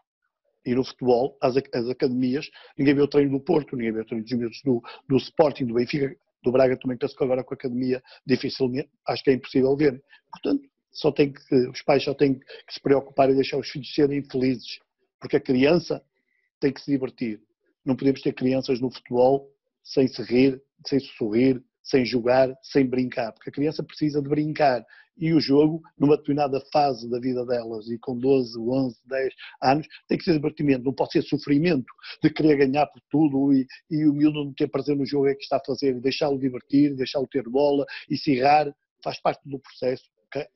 E no futebol, as, as academias, ninguém vê o treino do Porto, ninguém vê o treino dos do, do Sporting, do Benfica, do Braga também penso que agora com a academia dificilmente, acho que é impossível ver. Portanto, só tem que, os pais só têm que se preocupar e deixar os filhos serem felizes, porque a criança tem que se divertir. Não podemos ter crianças no futebol sem se rir, sem se sorrir, sem jogar, sem brincar, porque a criança precisa de brincar. E o jogo, numa determinada fase da vida delas, e com 12, 11, 10 anos, tem que ser divertimento, não pode ser sofrimento de querer ganhar por tudo e, e o miúdo não ter prazer no jogo é que está a fazer, deixá-lo divertir, deixá-lo ter bola e se errar, faz parte do processo.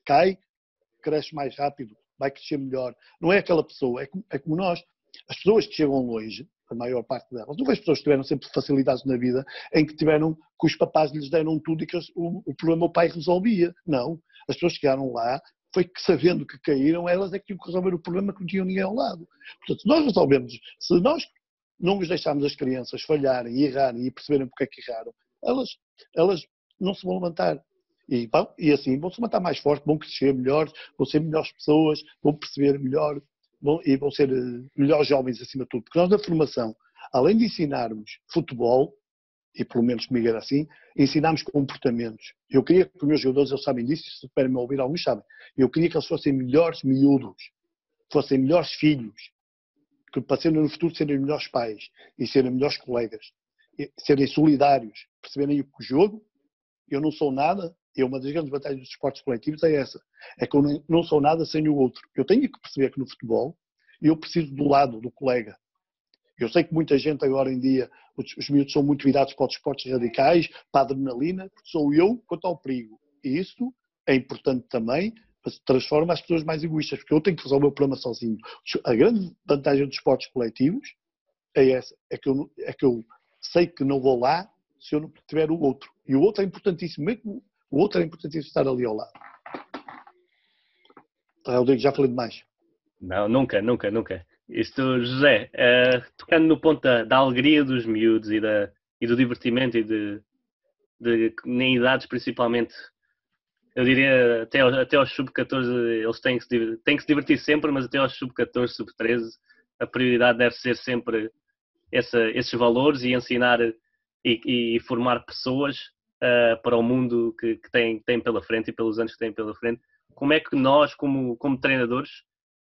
Cai, cresce mais rápido, vai crescer melhor. Não é aquela pessoa, é como, é como nós. As pessoas que chegam longe, a maior parte delas. Não vejo pessoas que tiveram sempre facilidades na vida em que tiveram, que os papás lhes deram tudo e que o, o problema o pai resolvia. Não. As pessoas chegaram lá, foi que sabendo que caíram, elas é que tinham que resolver o problema que não tinham ninguém ao lado. Portanto, nós resolvemos, se nós não nos deixarmos as crianças falharem e errarem e perceberem porque é que erraram, elas, elas não se vão levantar. E, bom, e assim vão se levantar mais forte, vão crescer melhores, vão ser melhores pessoas, vão perceber melhor vão, e vão ser eh, melhores jovens acima de tudo. Porque nós na formação, além de ensinarmos futebol, e pelo menos comigo era assim, ensinamos comportamentos. Eu queria que os meus jogadores, eles sabem disso, se puderem me ouvir, alguns sabem. Eu queria que eles fossem melhores miúdos, fossem melhores filhos, que serem no futuro serem melhores pais e serem melhores colegas, serem solidários, perceberem que o jogo, eu não sou nada, e uma das grandes batalhas dos esportes coletivos é essa. É que eu não sou nada sem o outro. Eu tenho que perceber que no futebol eu preciso do lado do colega. Eu sei que muita gente agora em dia, os, os miúdos são muito virados para os esportes radicais, para a adrenalina, porque sou eu quanto ao perigo. E isso é importante também, transforma as pessoas mais egoístas, porque eu tenho que resolver o problema sozinho. A grande vantagem dos esportes coletivos é essa, é que eu, é que eu sei que não vou lá se eu não tiver o outro. E o outro é importantíssimo, mesmo o outro é importantíssimo estar ali ao lado. Rodrigo, já falei demais. Não, nunca, nunca, nunca. Isto, José, uh, tocando no ponto da, da, alegria dos miúdos e, da, e do divertimento e de, de, em idades principalmente, eu diria até, até aos sub-14 eles têm que, se, têm que se divertir sempre, mas até aos sub-14, sub-13 a prioridade deve ser sempre essa, esses valores e ensinar e, e formar pessoas uh, para o mundo que, que tem, tem pela frente e pelos anos que tem pela frente. Como é que nós, como, como treinadores,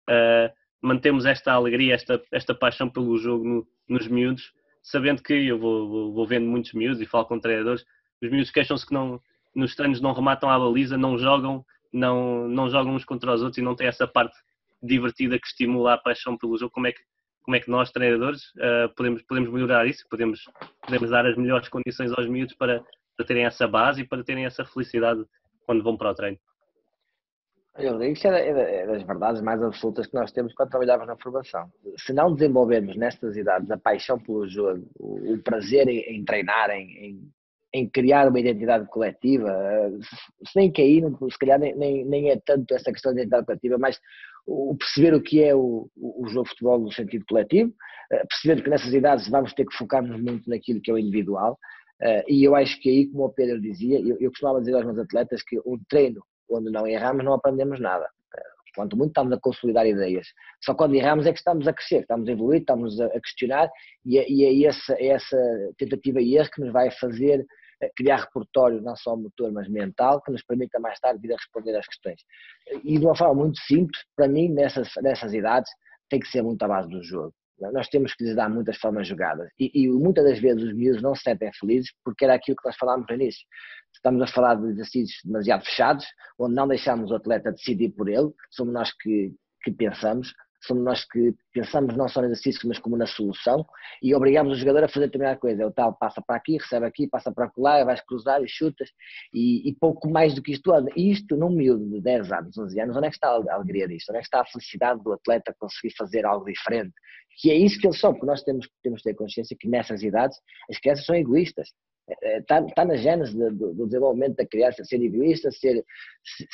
uh, mantemos esta alegria, esta, esta paixão pelo jogo no, nos miúdos, sabendo que eu vou, vou, vou, vendo muitos miúdos e falo com treinadores, os miúdos queixam-se que não, nos treinos não rematam à baliza, não jogam, não, não jogam uns contra os outros e não tem essa parte divertida que estimula a paixão pelo jogo. Como é que, como é que nós, treinadores, uh, podemos, podemos melhorar isso? Podemos, podemos dar as melhores condições aos miúdos para, para terem essa base e para terem essa felicidade quando vão para o treino. Eu digo que é das verdades mais absolutas que nós temos quando trabalhamos na formação. Se não desenvolvermos nestas idades a paixão pelo jogo, o prazer em, treinar, em, em, criar uma identidade coletiva, se nem cair, se calhar nem, nem, nem é tanto essa questão de identidade coletiva, mas o perceber o que é o, o jogo de futebol no sentido coletivo, eh, perceber que nessas idades vamos ter que focar-nos muito naquilo que é o individual, Uh, e eu acho que aí, como o Pedro dizia, eu, eu costumava dizer aos meus atletas que um treino onde não erramos não aprendemos nada. Uh, quanto muito estamos a consolidar ideias. Só quando erramos é que estamos a crescer, estamos a evoluir, estamos a, a questionar e e é, essa, é essa tentativa e erro que nos vai fazer uh, criar repertório não só motor, mas mental, que nos permita mais tarde vir a responder às questões. E de uma forma muito simples, para mim, nessas, nessas idades, tem que ser muito à base do jogo. Nós temos que lhes dar muitas formas jogadas. E, e, muitas das vezes os miúdos não se sentem felizes porque era aquilo que nós falámos no início. Estamos a falar de exercícios demasiado fechados, onde não deixamos o atleta decidir por ele, somos nós que, que pensamos, somos nós que pensamos não só no exercício, mas como na solução, e obrigamos o jogador a fazer determinada coisa. É o tal, passa para aqui, recebe aqui, passa para lá, vais cruzar e chutas, e, e, pouco mais do que isto. Isto num miúdo de 10 anos, 11 anos, onde é que está a alegria disto? Onde é que está a felicidade do atleta conseguir fazer algo diferente? que é isso que eles são, porque nós temos, temos que ter consciência que nessas idades as crianças são egoístas. Está, é, está na gênese do, do, desenvolvimento da criança ser egoísta, ser,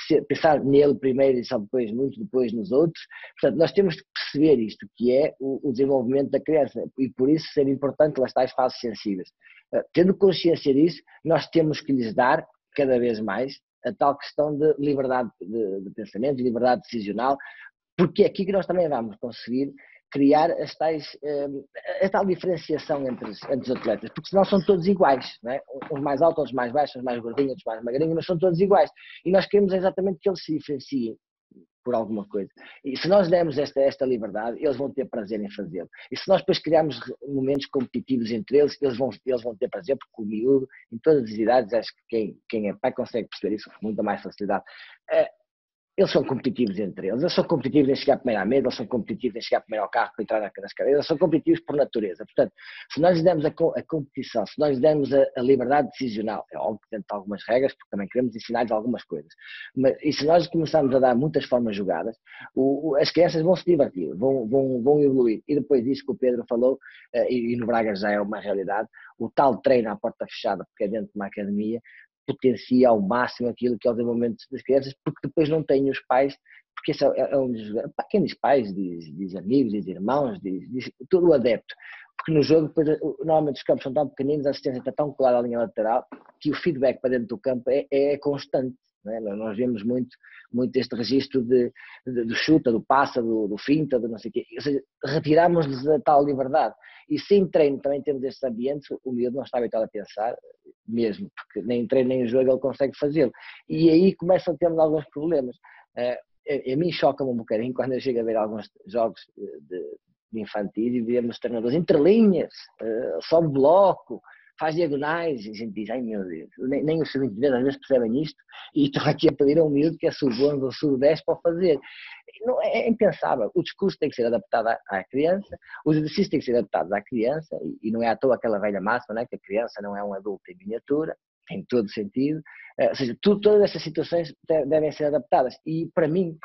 ser, pensar nele primeiro e só depois, muito depois nos outros. Portanto, nós temos que perceber isto, que é o, o desenvolvimento da criança, e por isso ser importante las tais fases sensíveis. Uh, tendo consciência disso, nós temos que lhes dar cada vez mais a tal questão de liberdade de, de pensamento, de liberdade decisional, porque é aqui que nós também vamos conseguir criar as tais, a tal diferenciação entre, entre os atletas, porque senão são todos iguais, não é? uns mais altos, uns mais baixos, uns mais gordinhos, outros mais magrinhos, mas são todos iguais. E nós queremos exatamente que eles se diferenciem por alguma coisa. E se nós dermos esta, esta liberdade, eles vão ter prazer em fazê-lo. E se nós depois criarmos momentos competitivos entre eles, eles vão, eles vão ter prazer, porque o miúdo, em todas as idades, acho que quem, quem é pai consegue perceber isso com muita mais facilidade. É, eles são competitivos entre eles, eles são competitivos em chegar primeiro à mesa, eles são competitivos em chegar primeiro ao carro para entrar nas cadeiras, eles são competitivos por natureza. Portanto, se nós lhes demos a, a competição, se nós lhes demos a, a, liberdade decisional, é óbvio que dentro de algumas regras, porque também queremos ensinar-lhes algumas coisas, mas, e se nós começarmos a dar muitas formas jogadas, o, o, as crianças vão se divertir, vão, vão, vão evoluir. E depois disso que o Pedro falou, uh, e, e no Braga já é uma realidade, o tal treino à porta fechada, porque é dentro de uma academia, potencia ao máximo aquilo que é o desenvolvimento das crianças, porque depois não têm os pais, porque esse é, é um dos. quem diz pais, diz, diz amigos, diz irmãos, diz, diz todo o adepto. Porque no jogo, depois, normalmente os campos são tão pequeninos, a assistência está tão colada à linha lateral, que o feedback para dentro do campo é, é constante. É? Nós vemos muito, muito este registro de, de, do chuta, do passa, do, do finta, do não sei o quê. Ou seja, retiramos-lhes a tal liberdade. E sem treino também temos estes ambientes, o miúdo não está habituado a pensar, mesmo, porque nem treino nem jogo ele consegue fazê-lo. E aí começam a ter alguns problemas. Uh, a, mim choca-me um bocadinho quando eu chego a ver alguns jogos de, de infantis e vemos treinadores entre linhas, uh, sobe bloco, faz diagonais, e a gente diz, ai meu Deus, nem, nem os seguintes vezes às vezes percebem isto e estão aqui a pedir a um miúdo que é sub-11 ou sub-10 para fazer. Não, é, é impensável. O discurso tem que ser adaptado à, criança, os exercícios têm que ser adaptados à criança e, e, não é à toa aquela velha máxima, né, que a criança não é um adulto em miniatura, tem todo sentido. Uh, ou seja, tudo, todas essas situações devem ser adaptadas e para mim,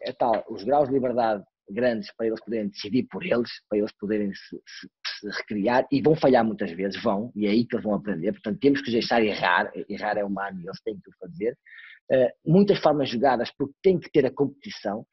é tal, os graus de liberdade grandes para eles poderem decidir por eles, para eles poderem se, se, se, recriar e vão falhar muitas vezes, vão, e é aí que eles vão aprender. Portanto, temos que deixar errar, errar é humano e eles têm que o fazer. Uh, muitas formas jogadas, porque tem que ter a competição.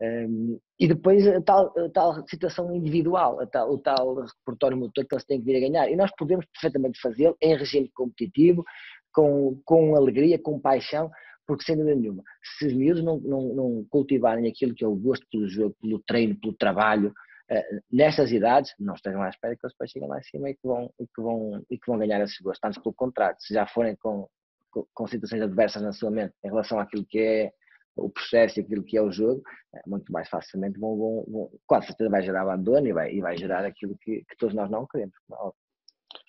Um, ehm, e depois a tal, a tal situação individual, tal, o tal repertório motor que eles têm que vir a ganhar. E nós podemos perfeitamente fazê-lo em regime competitivo, com, com alegria, com paixão, porque sem dúvida nenhuma, se os miúdos não, não, não cultivarem aquilo que é o gosto pelo jogo, pelo treino, pelo trabalho, uh, nessas idades, não estejam à espera que eles depois cheguem lá em cima e que vão, e que vão, e que vão ganhar esse gosto. Antes, pelo contrário, se já forem com, com, com situações adversas na sua mente em relação àquilo que é o processo e aquilo que é o jogo, é muito mais facilmente vão, vão, vão com certeza vai gerar abandono e vai, e vai gerar aquilo que, que todos nós não queremos.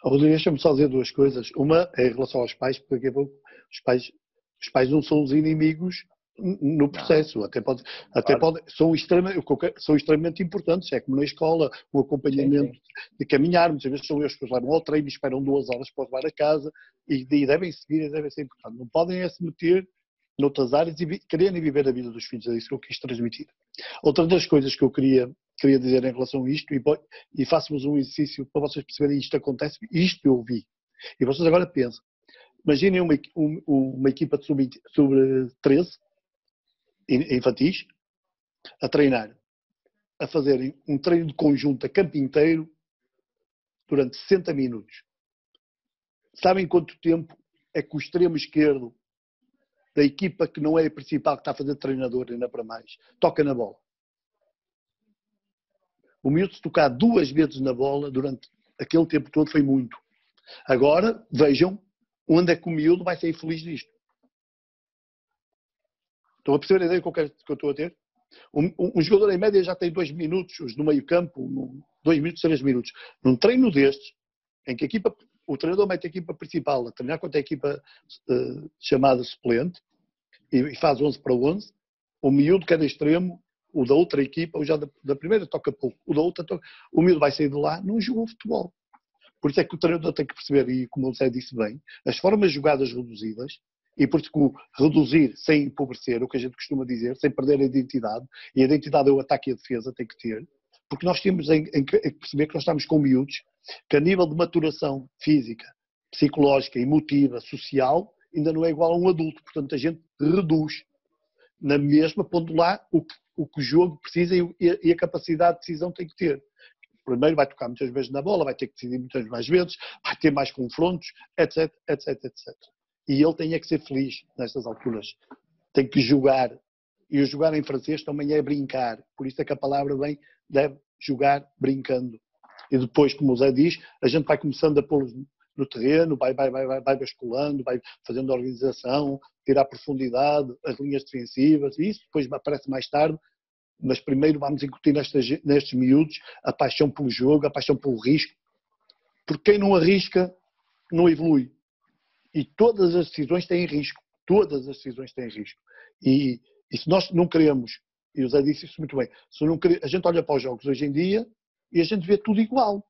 Rodrigo, deixa-me só dizer duas coisas. Uma é em relação aos pais, porque os pais os pais não são os inimigos no processo, não. até pode, até claro. pode são, extremamente, são extremamente importantes, é como na escola, o acompanhamento sim, sim. de caminhar, muitas vezes são eles que os levam ao treino e esperam duas horas para levar a casa e, e devem seguir e devem ser importantes. Não podem é se meter noutras áreas e quererem viver a vida dos filhos, é isso que eu quis transmitir. Outra das coisas que eu queria, queria dizer em relação a isto, e, e faço-vos um exercício para vocês perceberem isto acontece, isto eu vi. E vocês agora pensam, Imaginem uma, uma equipa de sub-13, infantis, a treinar, a fazer um treino de conjunto a campo inteiro durante 60 minutos. Sabem quanto tempo é que o extremo esquerdo da equipa que não é a principal, que está a fazer treinador, ainda para mais, toca na bola? O miúdo se tocar duas vezes na bola durante aquele tempo todo foi muito. Agora, vejam onde é que o miúdo vai sair feliz disto? Estão a perceber a ideia que eu, quero, que eu estou a ter? Um, um, um, jogador em média já tem dois minutos os no meio campo, dois minutos, três minutos. Num treino destes, em que a equipa, o treinador mete a equipa principal a treinar contra a equipa uh, chamada suplente e, e, faz 11 para 11, o miúdo cada extremo, o da outra equipa, o já da, da primeira toca pouco, o da outra toca, o miúdo vai sair de lá, não jogou futebol. Por isso é que o treinador tem que perceber, e como o Zé disse bem, as formas jogadas reduzidas, e por isso que reduzir sem empobrecer, o que a gente costuma dizer, sem perder a identidade, e a identidade é o ataque e a defesa, tem que ter, porque nós temos em, em, em perceber que nós estamos com miúdos que a nível de maturação física, psicológica, emotiva, social, ainda não é igual a um adulto, portanto a gente reduz na mesma, pondo lá o que, o que o jogo precisa e, e a capacidade de decisão tem que ter primeiro vai tocar muitas vezes na bola, vai ter que decidir muitas mais vezes, vai ter mais confrontos, etc, etc, etc. E ele tem é que ser feliz nestas alturas. Tem que jogar. E o jogar em francês também é brincar. Por isso é que a palavra vem, deve jogar brincando. E depois, como o Zé diz, a gente vai começando a pôr no terreno, vai, vai, vai, vai, basculando, vai fazendo a organização, tirar profundidade, as linhas defensivas, e isso depois aparece mais tarde, mas primeiro vamos incutir nestes, miúdos a paixão pelo jogo, a paixão pelo risco, porque quem não arrisca não evolui. E todas as decisões têm risco, todas as decisões têm risco. E, e se nós não queremos, e o Zé disse isso muito bem, se não queremos, a gente olha para os jogos hoje em dia e a gente vê tudo igual.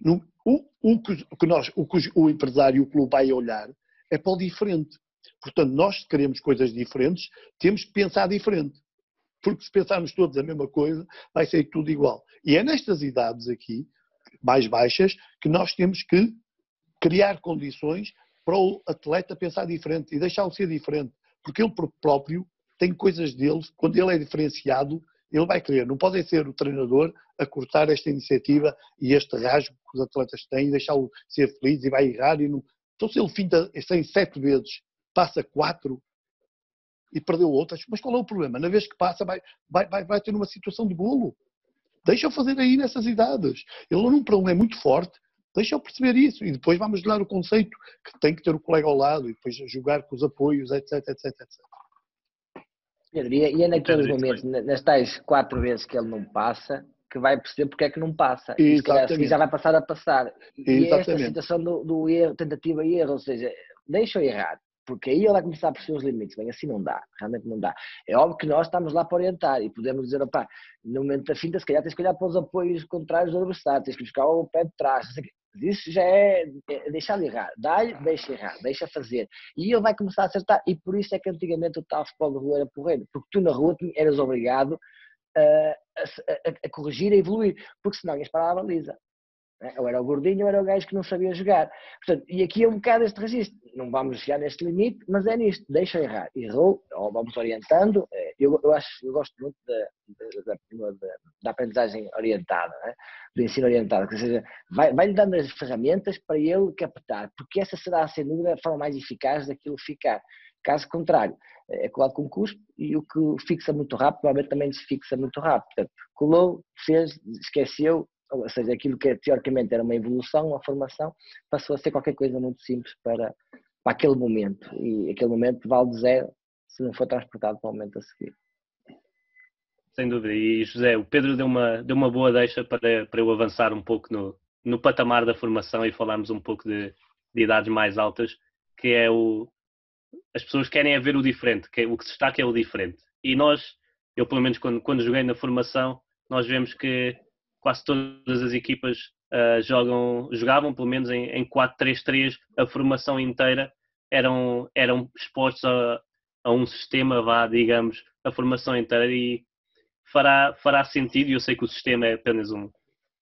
Não, o, o, que nós, o que o empresário e o clube vai olhar é para o diferente. Portanto, nós queremos coisas diferentes, temos que pensar diferente. Porque se pensarmos todos a mesma coisa, vai ser tudo igual. E é nestas idades aqui, mais baixas, que nós temos que criar condições para o atleta pensar diferente e deixá-lo ser diferente. Porque ele próprio tem coisas dele, quando ele é diferenciado, ele vai querer. Não pode ser o treinador a cortar esta iniciativa e este rasgo que os atletas têm e deixá-lo ser feliz e vai errar. E não... Então, se ele finta sem sete vezes, passa quatro e perdeu outras, mas qual é o problema? Na vez que passa, vai, vai, vai, vai ter uma situação de bolo. Deixa-o fazer aí nessas idades. Ele não problema é muito forte, deixa-o perceber isso e depois vamos dar o conceito que tem que ter o colega ao lado e depois jogar com os apoios, etc, etc, etc. Pedro, e é naqueles momentos, nas tais quatro vezes que ele não passa, que vai perceber porque é que não passa. Exatamente. E já vai passar a passar. E Exatamente. esta situação do, do erro, tentativa e erro, ou seja, deixa eu errar, porque aí ele vai começar a perceber os limites. Bem, assim não dá, realmente não dá. É óbvio que nós estamos lá para orientar e podemos dizer, opá, no momento da finta, se calhar tens que olhar para os apoios contrários do adversário, tens que buscar o pé de trás, isso já é, é deixar de errar. Dá-lhe, deixa errar, deixa fazer. E ele vai começar a acertar. E por isso é que antigamente o tal futebol de rua era porreiro. Porque tu na rua eras obrigado a, a, a corrigir, a evoluir. Porque senão ias para a baliza. Né? Ou era o gordinho ou era o gajo que não sabia jogar. Portanto, e aqui é um bocado este registro. Não vamos chegar neste limite, mas é nisto. Deixa errar. Errou, ou vamos orientando. É, eu, eu acho, eu gosto muito da, da, da, aprendizagem orientada, né? do ensino orientado. Ou seja, vai-lhe vai dando as ferramentas para ele captar, porque essa será, sem dúvida, a forma mais eficaz daquilo ficar. Caso contrário, é colado com cuspo e o que fixa muito rápido, provavelmente também se fixa muito rápido. Portanto, colou, fez, esqueceu, ou seja, aquilo que teoricamente era uma evolução, uma formação, passou a ser qualquer coisa muito simples para, para aquele momento. E aquele momento vale de zero se não for transportado para o momento a seguir. Sem dúvida. E José, o Pedro deu uma, deu uma boa deixa para, para eu avançar um pouco no, no patamar da formação e falarmos um pouco de, de idades mais altas, que é o. As pessoas querem é ver o diferente, que é, o que se destaca é o diferente. E nós, eu pelo menos quando, quando joguei na formação, nós vemos que quase todas as equipas uh, jogam, jogavam pelo menos em, em 4-3-3 a formação inteira eram, eram expostos a, a, um sistema, vá, digamos, a formação inteira. E fará, fará sentido, eu sei que o sistema é apenas um,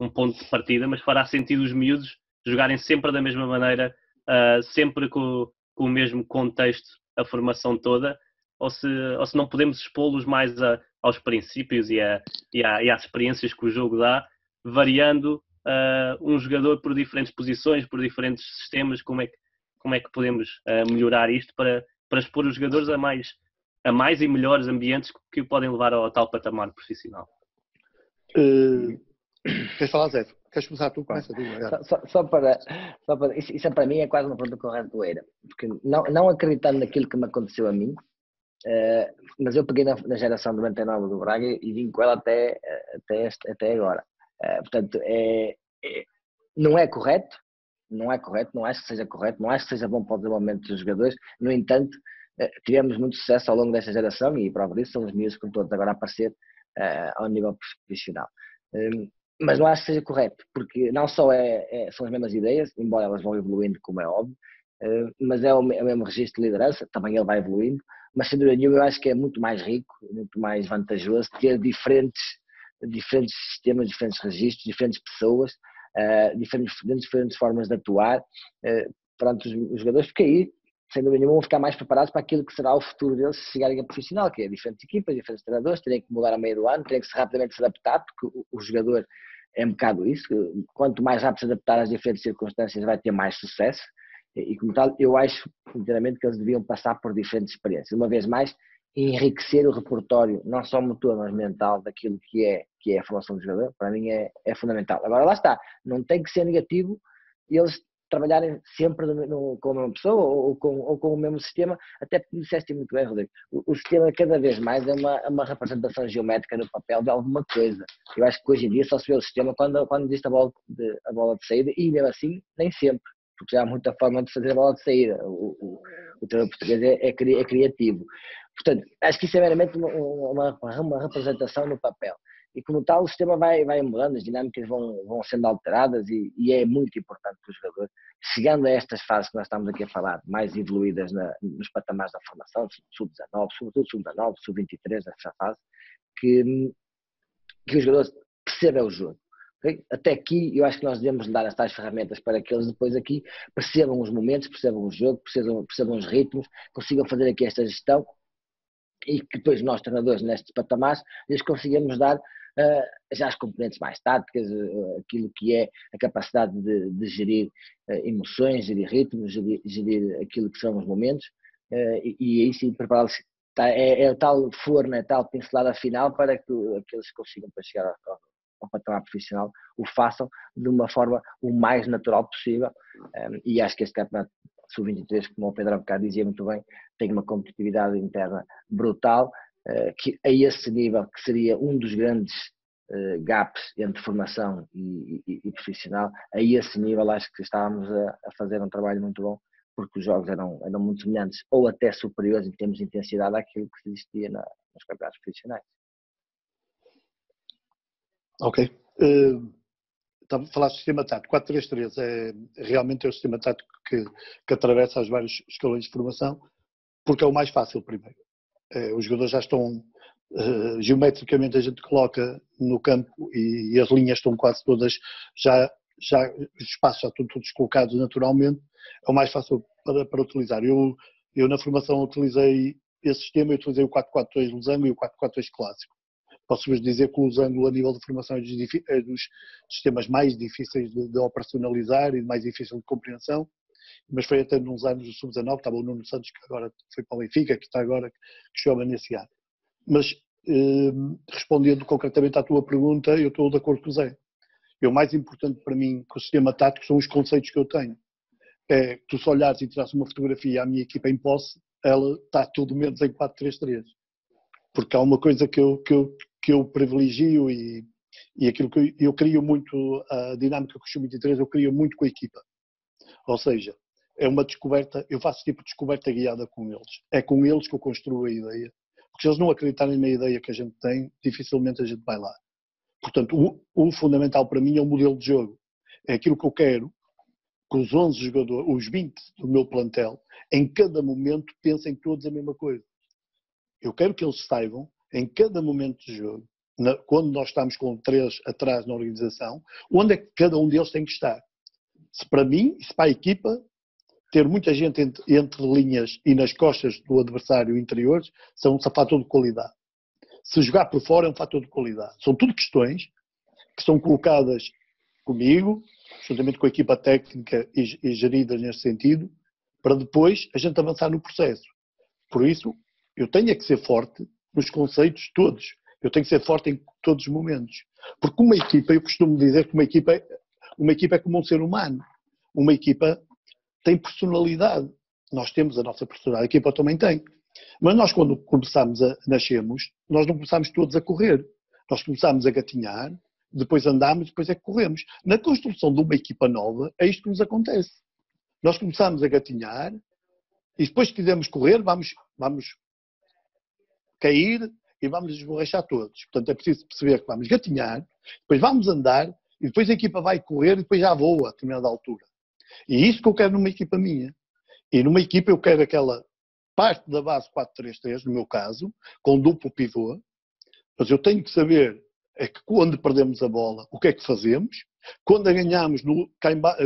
um ponto de partida, mas fará sentido os miúdos jogarem sempre da mesma maneira, uh, sempre com, com, o mesmo contexto, a formação toda, ou se, ou se não podemos expô-los mais a, aos princípios e, a, e, a, e às experiências que o jogo dá, variando uh, um jogador por diferentes posições, por diferentes sistemas, como é que, como é que podemos uh, melhorar isto para, para expor os jogadores a mais, a mais e melhores ambientes que o podem levar ao tal patamar profissional. Uh, queres falar, Zé? Queres começar tu com essa só, só, só, para, só para isso, isso, para mim é quase uma pergunta corretoeira, porque não, não acreditando naquilo que me aconteceu a mim, uh, mas eu peguei na, na geração 99 do Braga e vim com ela até, até, este, até agora. Uh, portanto, é, é, não é correto, não é correto, não acho que seja correto, não acho que seja bom para o desenvolvimento dos jogadores, no entanto, uh, tivemos muito sucesso ao longo desta geração e prova disso são os miúdos que todos agora a aparecer ao nível profissional. Um, mas não acho que seja correto, porque não só é, é, são as mesmas ideias, embora elas vão evoluindo, como é óbvio, mas é o, é o mesmo registro de liderança, também ele vai evoluindo, mas sem dúvida nenhuma eu acho que é muito mais rico, muito mais vantajoso ter diferentes diferentes sistemas, diferentes registros, diferentes pessoas, uh, diferentes, diferentes formas de atuar uh, perante os, os, jogadores, porque aí, sem dúvida nenhuma, vão ficar mais preparados para aquilo que será o futuro deles se chegarem a profissional, que é diferentes equipas, diferentes treinadores, terem que mudar a meio do ano, terem que rapidamente se adaptar, porque o, o jogador é um bocado isso, quanto mais rápido se adaptar às diferentes circunstâncias vai ter mais sucesso, e como tal, eu acho, sinceramente, que eles deviam passar por diferentes experiências. Uma vez mais, enriquecer o repertório, não só motor, mas mental, daquilo que é que é a formação do jogador, para mim é, é fundamental. Agora lá está, não tem que ser negativo eles trabalharem sempre no, no, com a mesma pessoa ou, ou, com, ou com o mesmo sistema, até porque disseste muito bem, Rodrigo, o, o, sistema cada vez mais é uma, é uma representação geométrica no papel de alguma coisa. Eu acho que hoje em dia só se vê o sistema quando, quando existe a bola de, a bola de saída e mesmo assim nem sempre, porque já há muita forma de fazer a bola de saída. O, o, o treino português é, é, é, criativo. Portanto, acho que isso é meramente uma, uma, uma representação no papel e como tal o sistema vai, vai mudando, as dinâmicas vão, vão sendo alteradas e, e é muito importante para o jogador, chegando a estas fases que nós estamos aqui a falar, mais evoluídas na, nos patamares da formação, sub-19, sobretudo sub-19, sub-23, essa fase, que, que o jogador perceba o jogo. Okay? Até aqui eu acho que nós devemos dar as tais ferramentas para que eles depois aqui percebam os momentos, percebam o jogo, percebam, percebam os ritmos, consigam fazer aqui esta gestão e que depois nós, treinadores, nestes patamares, lhes conseguimos dar uh, já as componentes mais táticas, uh, aquilo que é a capacidade de, de gerir uh, emoções, gerir ritmos, gerir, gerir, aquilo que são os momentos, e, e aí sim prepará-los. Tá, é, é o tal forno, é tal pincelada final para que aqueles consigam para chegar ao, ao patamar profissional o façam de uma forma o mais natural possível. Um, e acho que este campeonato sub-23, como o Pedro Abocado dizia muito bem, tem uma competitividade interna brutal eh, que a esse nível, que seria um dos grandes eh, gaps entre formação e, e, e, profissional, a esse nível acho que estávamos a, a, fazer um trabalho muito bom, porque os jogos eram, eram muito semelhantes ou até superiores em termos de intensidade àquilo que existia na, nos campeonatos profissionais. Ok. Uh, estava a falar do sistema tático. 4-3-3 é realmente é o sistema tático que, que atravessa as vários escalões de formação, porque é o mais fácil primeiro. Eh, os jogadores já estão uh, geometricamente a gente coloca no campo e, e, as linhas estão quase todas já já os espaços já estão todos colocados naturalmente é o mais fácil para, para utilizar eu eu na formação utilizei esse sistema eu utilizei o 4-4-2 losango e o 4-4-2 clássico posso-vos dizer que o a nível de formação é dos, sistemas mais difíceis de, de operacionalizar e mais difícil de compreensão mas foi até nos anos do Sub-19, estava o Nuno Santos, que agora foi para o Benfica, que está agora, que chegou a nesse ano. Mas, eh, respondendo concretamente à tua pergunta, eu estou de acordo com o Zé. E o mais importante para mim com o sistema tático são os conceitos que eu tenho. É tu se olhares e tirares uma fotografia à minha equipa em posse, ela está tudo menos em 4-3-3. Porque há uma coisa que eu, que eu, que eu privilegio e, e aquilo que eu, eu crio muito, a dinâmica com o Sub-23, eu crio muito com a equipa. Ou seja, é uma descoberta, eu faço tipo de descoberta guiada com eles. É com eles que eu construo a ideia. Porque se eles não acreditarem na ideia que a gente tem, dificilmente a gente vai lá. Portanto, o, o fundamental para mim é o modelo de jogo. É aquilo que eu quero que os 11 jogadores, os 20 do meu plantel, em cada momento pensem todos a mesma coisa. Eu quero que eles saibam, em cada momento de jogo, na, quando nós estamos com três atrás na organização, onde é que cada um deles tem que estar. Se para mim, se para a equipa, ter muita gente entre, entre, linhas e nas costas do adversário interior são um fator de qualidade. Se jogar por fora é um fator de qualidade. São tudo questões que são colocadas comigo, juntamente com a equipa técnica e, e geridas neste sentido, para depois a gente avançar no processo. Por isso, eu tenho é que ser forte nos conceitos todos. Eu tenho que ser forte em todos os momentos. Porque uma equipa, eu costumo dizer que uma equipa, uma equipa é como um ser humano. Uma equipa tem personalidade. Nós temos a nossa personalidade, a equipa também tem. Mas nós, quando começamos a nascemos, nós não começamos todos a correr. Nós começamos a gatinhar, depois andamos, depois é que corremos. Na construção de uma equipa nova, é isto que nos acontece. Nós começamos a gatinhar e depois, se quisermos correr, vamos, vamos cair e vamos esborrachar todos. Portanto, é preciso perceber que vamos gatinhar, depois vamos andar e depois a equipa vai correr e depois já voa a determinada altura. E é isso que eu quero numa equipa minha. E numa equipa eu quero aquela parte da base 4-3-3, no meu caso, com duplo pivô, mas eu tenho que saber é que quando perdemos a bola, o que é que fazemos, quando a ganhamos no,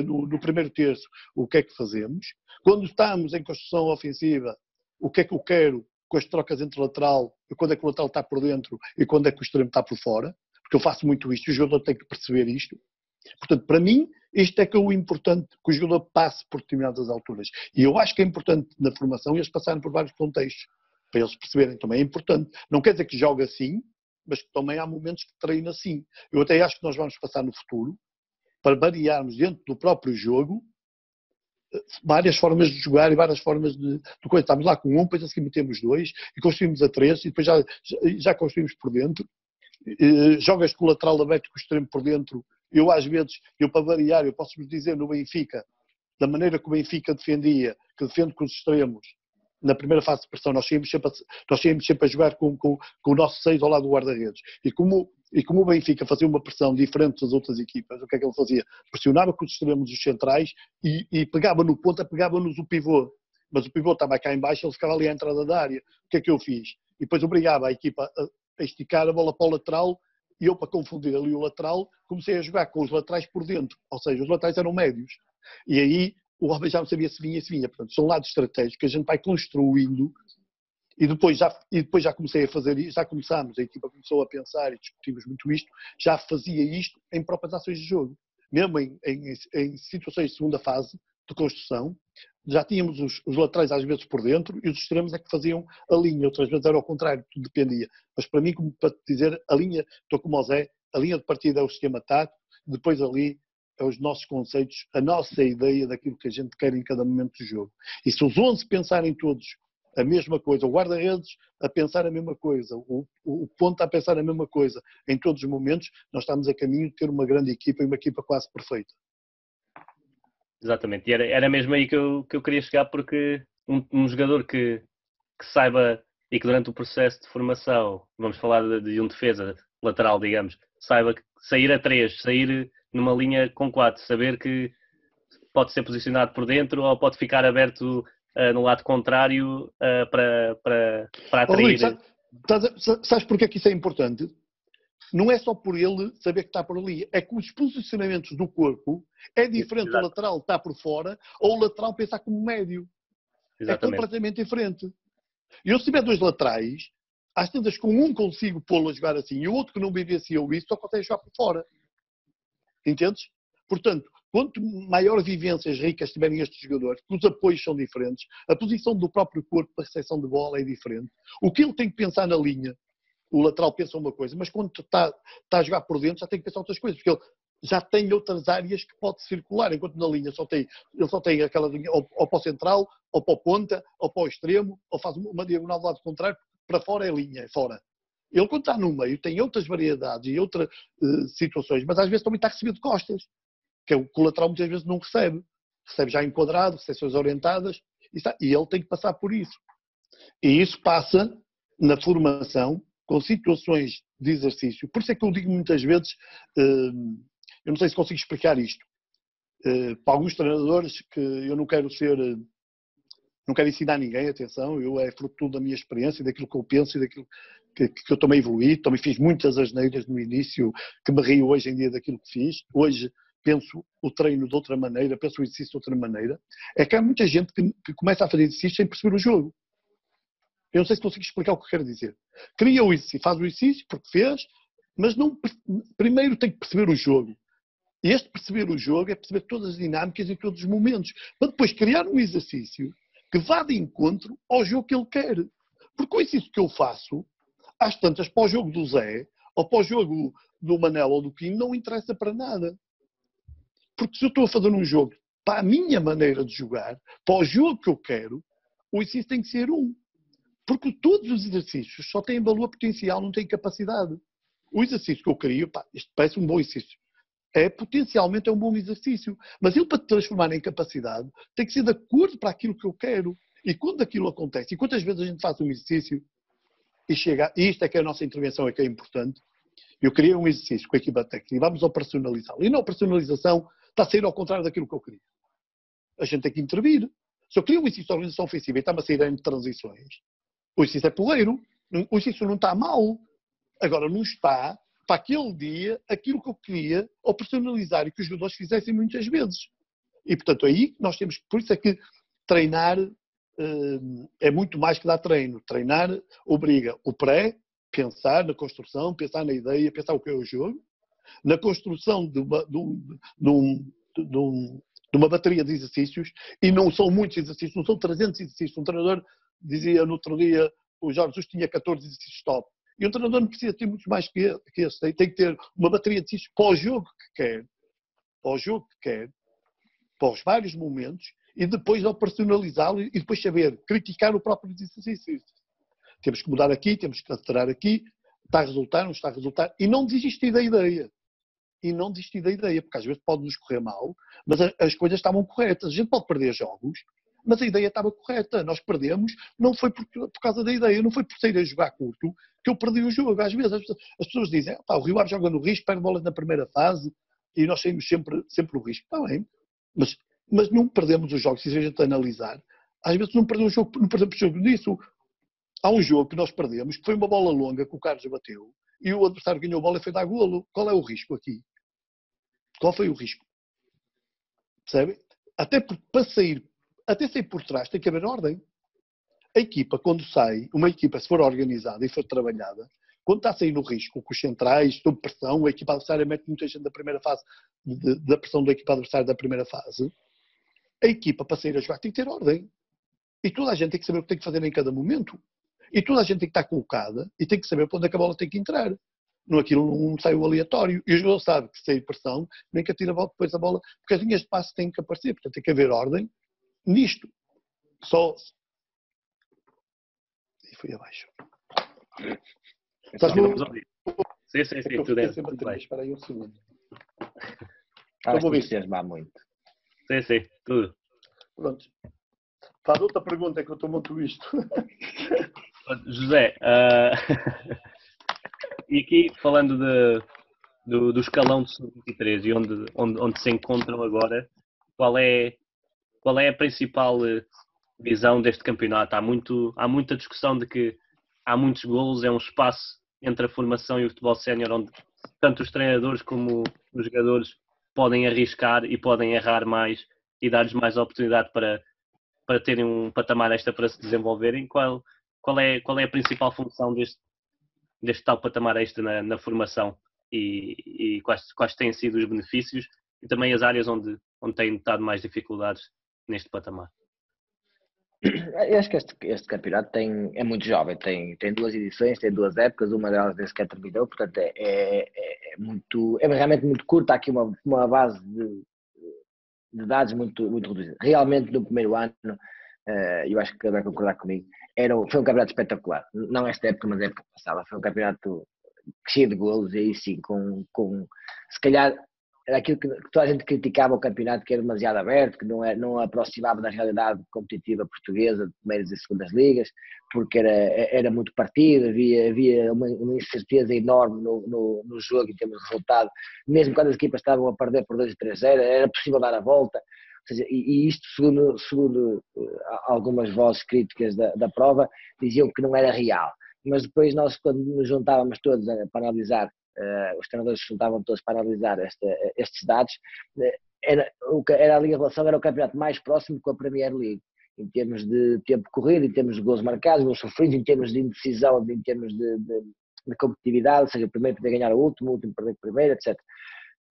no, no primeiro terço, o que é que fazemos, quando estamos em construção ofensiva, o que é que eu quero com as trocas entre lateral, e quando é que o lateral está por dentro e quando é que o extremo está por fora, porque eu faço muito isto, o jogador tem que perceber isto. Portanto, para mim, isto é que é o importante, que o jogador passe por determinadas alturas. E eu acho que é importante na formação eles passarem por vários contextos, para eles perceberem também. É importante. Não quer dizer que jogue assim, mas que também há momentos que treina assim. Eu até acho que nós vamos passar no futuro para variarmos dentro do próprio jogo várias formas de jogar e várias formas de, de coisa. Estamos lá com um, depois a seguir metemos dois e construímos a três e depois já, já, construímos por dentro. E, jogas com o lateral aberto com o extremo por dentro. Eu às vezes, eu para variar, eu posso vos dizer no Benfica, da maneira que o Benfica defendia, que defende com os extremos, na primeira fase de pressão, nós tínhamos sempre a, nós tínhamos sempre a jogar com, com, com o nosso seis ao lado do guarda-redes. E como, e como o Benfica fazia uma pressão diferente das outras equipas, o que é que ele fazia? Pressionava com os extremos os centrais e, e pegava no ponta, pegava-nos o pivô. Mas o pivô estava cá embaixo, ele ficava ali à entrada da área. O que é que eu fiz? E depois obrigava a equipa a, a esticar a bola para o lateral e eu, para confundir ali o lateral, comecei a jogar com os laterais por dentro. Ou seja, os laterais eram médios. E aí o homem já não sabia se vinha, se vinha. Portanto, são lados estratégicos que a gente vai construindo e depois já, e depois já comecei a fazer isso, já começámos, a equipa começou a pensar e discutimos muito isto, já fazia isto em próprias ações de jogo. Mesmo em, em, em situações de segunda fase de construção, já tínhamos os, os, laterais às vezes por dentro e os extremos é que faziam a linha, outras vezes era ao contrário, tudo dependia. Mas para mim, como para te dizer, a linha, estou como o Zé, a linha de partida é o sistema tático, depois ali é os nossos conceitos, a nossa ideia daquilo que a gente quer em cada momento do jogo. E se os 11 pensarem todos a mesma coisa, o guarda-redes a pensar a mesma coisa, o, o ponto a pensar a mesma coisa, em todos os momentos, nós estamos a caminho de ter uma grande equipa e uma equipa quase perfeita. Exatamente, e era, era mesmo aí que eu, que eu queria chegar, porque um, um jogador que, que saiba e que durante o processo de formação, vamos falar de, de um defesa lateral, digamos, saiba sair a três, sair numa linha com quatro, saber que pode ser posicionado por dentro ou pode ficar aberto uh, no lado contrário uh, para, para, para atrair. Oh, sabes, sabes porque é que isso é importante? Não é só por ele saber que está por ali, é que os posicionamentos do corpo é diferente Exato. o lateral estar por fora ou o lateral pensar como médio. É Exatamente. É completamente diferente. E eu se tiver dois laterais, às tantas com um consigo pô-lo a jogar assim e o outro que não vivenciou isso só consegue jogar por fora. Entendes? Portanto, quanto maior vivências ricas tiverem estes jogadores, os apoios são diferentes, a posição do próprio corpo para a recepção de bola é diferente, o que ele tem que pensar na linha, o lateral pensa uma coisa, mas quando está, está a jogar por dentro já tem que pensar outras coisas, porque ele já tem outras áreas que pode circular, enquanto na linha só tem, ele só tem aquela linha ou, ou para o central, ou para o ponta, ou para o extremo, ou faz uma diagonal do lado contrário, para fora é linha, é fora. Ele, quando está no meio, tem outras variedades e outras uh, situações, mas às vezes também está recebido de costas, que é o colateral muitas vezes não recebe. Recebe já enquadrado, recepções orientadas, e, está, e ele tem que passar por isso. E isso passa na formação com situações de exercício. Por isso é que eu digo muitas vezes, uh, eu não sei se consigo explicar isto, uh, para alguns treinadores que eu não quero ser não quero ensinar ninguém, atenção, eu é fruto da minha experiência, daquilo que eu penso e daquilo que, que eu também evoluí, também fiz muitas asneiras no início, que me rio hoje em dia daquilo que fiz, hoje penso o treino de outra maneira, penso o exercício de outra maneira, é que há muita gente que, que começa a fazer exercício sem perceber o jogo. Eu não sei se consigo explicar o que quero dizer. Cria o exercício, faz o exercício porque fez, mas não, primeiro tem que perceber o jogo. E este perceber o jogo é perceber todas as dinâmicas e todos os momentos, para depois criar um exercício que vá de encontro ao jogo que ele quer. Porque com isso que eu faço, às tantas, para o jogo do Zé, ou para o jogo do Manel ou do Kim, não interessa para nada. Porque se eu estou a fazer um jogo para a minha maneira de jogar, para o jogo que eu quero, o exercício tem que ser um. Porque todos os exercícios só têm valor potencial, não têm capacidade. O exercício que eu queria, pá, isto parece um bom exercício é potencialmente é um bom exercício. Mas ele, para transformar em capacidade, tem que ser de acordo para aquilo que eu quero. E quando aquilo acontece, e quantas vezes a gente faz um exercício e chega, e isto é que é a nossa intervenção, é que é importante, eu queria um exercício com a equipa técnica e vamos operacionalizá-lo. E na operacionalização está a sair ao contrário daquilo que eu queria. A gente tem que intervir. Se eu queria um exercício de organização ofensiva e está-me a sair em transições, o exercício é poleiro, o exercício não está mal. Agora, não está para aquele dia aquilo que eu queria ou personalizar e que os jogadores fizessem muitas vezes. E portanto aí nós temos, por isso é que treinar uh, é muito mais que dar treino. Treinar obriga o pré, pensar na construção, pensar na ideia, pensar o que é o jogo, na construção de uma, de um, de um, de um, de uma bateria de exercícios, e não são muitos exercícios, não são 300 exercícios. Um treinador dizia no outro dia, o Jorge Jesus tinha 14 exercícios top. E o treinador não precisa ter muito mais que, esse. Tem, tem que ter uma bateria de si para o jogo que quer, para o jogo que quer, para os vários momentos, e depois operacionalizá-lo e depois saber criticar o próprio exercício. Temos que mudar aqui, temos que alterar aqui, está a resultar, não está a resultar, e não desistir da ideia. E não desistir da ideia, porque às vezes pode nos correr mal, mas as coisas estavam corretas. A gente pode perder jogos, mas a ideia estava correta. Nós perdemos, não foi por, por causa da ideia, não foi por sair a jogar curto que eu perdi o jogo. Às vezes as, as pessoas dizem, o Rio Ave joga no risco, perde bolas na primeira fase e nós saímos sempre, sempre no risco. Está bem, mas, mas não perdemos os jogos, se a gente analisar. Às vezes não perdemos o jogo, não perdemos o jogo nisso. Há um jogo que nós perdemos, que foi uma bola longa que o Carlos bateu, e o adversário ganhou a bola e foi dar golo. Qual é o risco aqui? Qual foi o risco? Percebe? Até para sair, até sair por trás tem que haver ordem. A equipa, quando sai, uma equipa, se for organizada e for trabalhada, quando está a sair no risco, com os centrais, sob pressão, a equipa adversária mete muita gente da primeira fase, de, da pressão da equipa adversária da primeira fase, a equipa, para sair a jogar, tem que ter ordem. E toda a gente tem que saber o que tem que fazer em cada momento. E toda a gente tem que estar colocada e tem que saber para onde é a bola tem que entrar. Não aquilo não sai o aleatório. E o jogador sabe que sem pressão, nem que atira depois a bola, porque as linhas de passe têm que aparecer. Portanto, tem que haver ordem nisto. Só. E fui abaixo. Estás no... Sim, sim, sim, tudo é. Espera aí um segundo. Ah, vou entusiasmar muito. Sim, sim, tudo. Pronto. Faz outra pergunta que eu estou muito isto. José, uh, e aqui falando de, do, do escalão de sub-23 e onde, onde, onde se encontram agora, qual é, qual é a principal eh, visão deste campeonato? Há, muito, há muita discussão de que há muitos golos, é um espaço entre a formação e o futebol sénior onde tanto os treinadores como os jogadores podem arriscar e podem errar mais e dar-lhes mais oportunidade para, para terem um patamar extra para se desenvolverem. Qual, qual é, qual é a principal função deste, deste tal patamar extra na, na formação e, e quais, quais têm sido os benefícios e também as áreas onde, onde têm notado mais dificuldades neste patamar? Eu acho que este, este campeonato tem, é muito jovem, tem, tem duas edições, tem duas épocas, uma delas desde que terminou, portanto é, é, é, muito, é realmente muito curta, há aqui uma, uma base de, de dados muito, muito reduzida. Realmente no primeiro ano, uh, eu acho que vai concordar comigo, era, foi um campeonato espetacular. Não esta época, mas a época passada. Foi um campeonato cheio de golos e aí sim, com, com se calhar era aquilo que, toda a gente criticava o campeonato, que era demasiado aberto, que não, é, não aproximava da realidade competitiva portuguesa de primeiras e segundas ligas, porque era, era muito partido, havia, havia uma, uma incerteza enorme no, no, no, jogo em termos de resultado, mesmo quando as equipas estavam a perder por 2 3 0 era possível dar a volta. E, isto, segundo, segundo uh, algumas vozes críticas da, da prova, diziam que não era real. Mas depois nós, quando nos juntávamos todos para analisar, uh, os treinadores se juntavam todos para analisar esta, estes dados, era, era ali a relação, era o campeonato mais próximo com a Premier League em termos de tempo corrido, em termos de gols marcados, gols sofridos, em termos de indecisão, em termos de, de, de competitividade, ou seja, o primeiro poder ganhar o último, o último perder o primeiro, etc.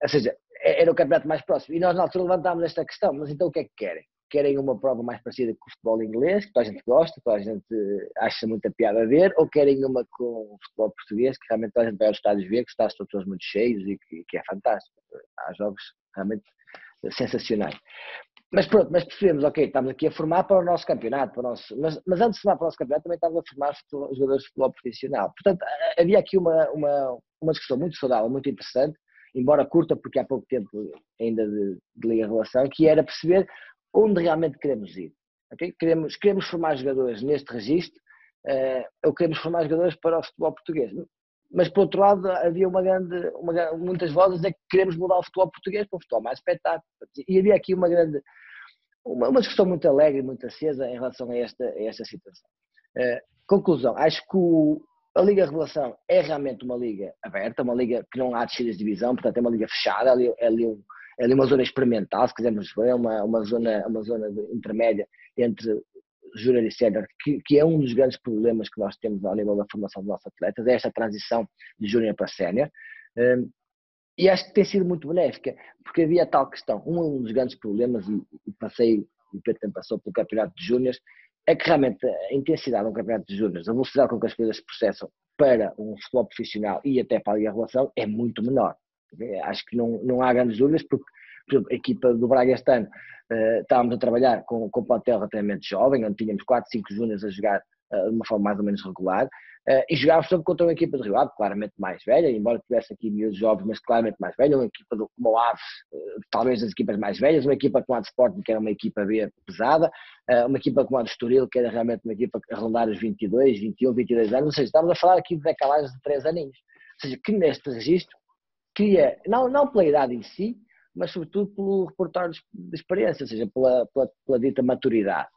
Ou seja, é, era o campeonato mais próximo. E nós na altura levantámos esta questão, mas então o que é que querem? Querem uma prova mais parecida com o futebol inglês, que toda a gente gosta, toda a gente acha muita piada a ver, ou querem uma com o futebol português, que realmente toda a gente vai aos estádios ver, que os estádios estão todos muito cheios e que, que é fantástico. Há jogos realmente sensacionais. Mas pronto, mas percebemos, ok, estamos aqui a formar para o nosso campeonato, para o nosso, mas, mas antes de formar para o nosso campeonato também estávamos a formar jogadores de futebol profissional. Portanto, havia aqui uma, uma, uma discussão muito saudável, muito interessante, embora curta, porque há pouco tempo ainda de, de liga relação, que era perceber onde realmente queremos ir. Okay? Queremos, queremos formar jogadores neste registro uh, ou queremos formar jogadores para o futebol português. Mas, por outro lado, havia uma grande, uma, muitas vozes é que queremos mudar o futebol português para um futebol mais espetáculo. E havia aqui uma grande, uma, uma discussão muito alegre, muito acesa em relação a esta, a esta situação. Uh, conclusão, acho que o, a Liga Revelação é realmente uma liga aberta, uma liga que não há descidas de divisão, portanto é uma liga fechada, é ali, é ali, um, é ali uma zona experimental, se quisermos ver, é uma, uma zona, uma zona intermédia entre júnior e sénior, que, que, é um dos grandes problemas que nós temos ao nível da formação dos nossos atletas, é esta transição de júnior para sénior. Um, e acho que tem sido muito benéfica, porque havia tal questão. Um dos grandes problemas, e, e passei, o Pedro também passou pelo campeonato de júniores, é que realmente a intensidade do campeonato de júniores, a velocidade com que as coisas se processam para um futebol profissional e até para a Liga Relação é muito menor. Acho que não, não há grandes dúvidas, porque por exemplo, a equipa do Braga este ano uh, estávamos a trabalhar com, com o plantel relativamente jovem, onde tínhamos 4, 5 júniores a jogar de uma forma mais ou menos regular, uh, e jogávamos sempre contra uma equipa de Rio Ave, claramente mais velha, embora tivesse aqui miúdos jovens, mas claramente mais velha, uma equipa do, como Aves, talvez das equipas mais velhas, uma equipa como a de Sporting, que era uma equipa B pesada, uma equipa como a de Estoril, que era realmente uma equipa a rondar os 22, 21, 22 anos, ou seja, estamos a falar aqui de decalagens de 3 aninhos. Ou seja, que neste registro cria, não, não pela idade em si, mas sobretudo pelo reportar de experiência, ou seja, pela, pela, pela, dita maturidade.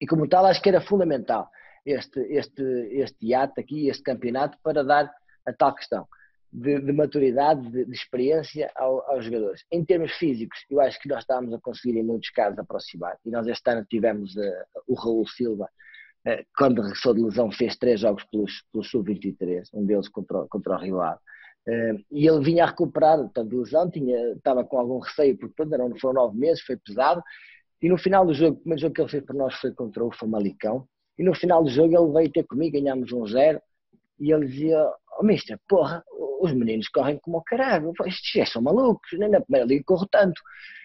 E como tal, acho que era fundamental este, este, este hiato aqui, este campeonato, para dar a tal questão de, de maturidade, de, de experiência ao, aos jogadores. Em termos físicos, eu acho que nós estávamos a conseguir, em muitos casos, aproximar. E nós este ano tivemos uh, o Raul Silva, uh, quando regressou de lesão, fez três jogos pelos, pelos Sub-23, um deles contra, contra o Rio Ave Uh, e ele vinha a recuperar, portanto, de lesão, tinha, estava com algum receio, porque pronto, não foram nove meses, foi pesado. E no final do jogo, o primeiro jogo que ele fez para nós foi contra o Famalicão. E no final do jogo ele veio ter comigo, ganhámos um zero. E ele dizia: Oh, mister, porra, os meninos correm como o caralho, estes já são malucos, nem na primeira liga corro tanto.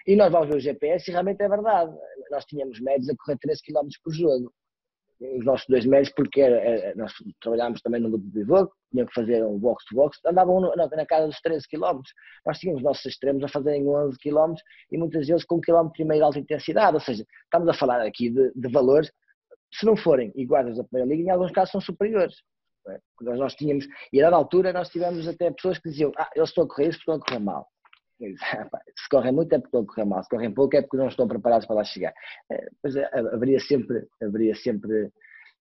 E nós vamos ver o GPS e realmente é verdade. Nós tínhamos médios a correr 13 km por jogo os nossos dois médios, porque era, era, nós trabalhámos também no grupo de pivô, tinham que fazer um box-to-box, andavam na, na, casa dos 13 km. Nós tínhamos os nossos extremos a fazerem 11 km e muitas vezes com um quilómetro e meio de alta intensidade, ou seja, estamos a falar aqui de, de valores, se não forem iguais da primeira liga, em alguns casos são superiores. É? Nós, nós tínhamos, e a dada altura nós tivemos até pessoas que diziam, ah, eles estão a correr isso estão a correr mal. Se correm muito é porque estão a correr mal, se correm pouco é porque não estão preparados para lá chegar. É, pois é, haveria sempre, haveria sempre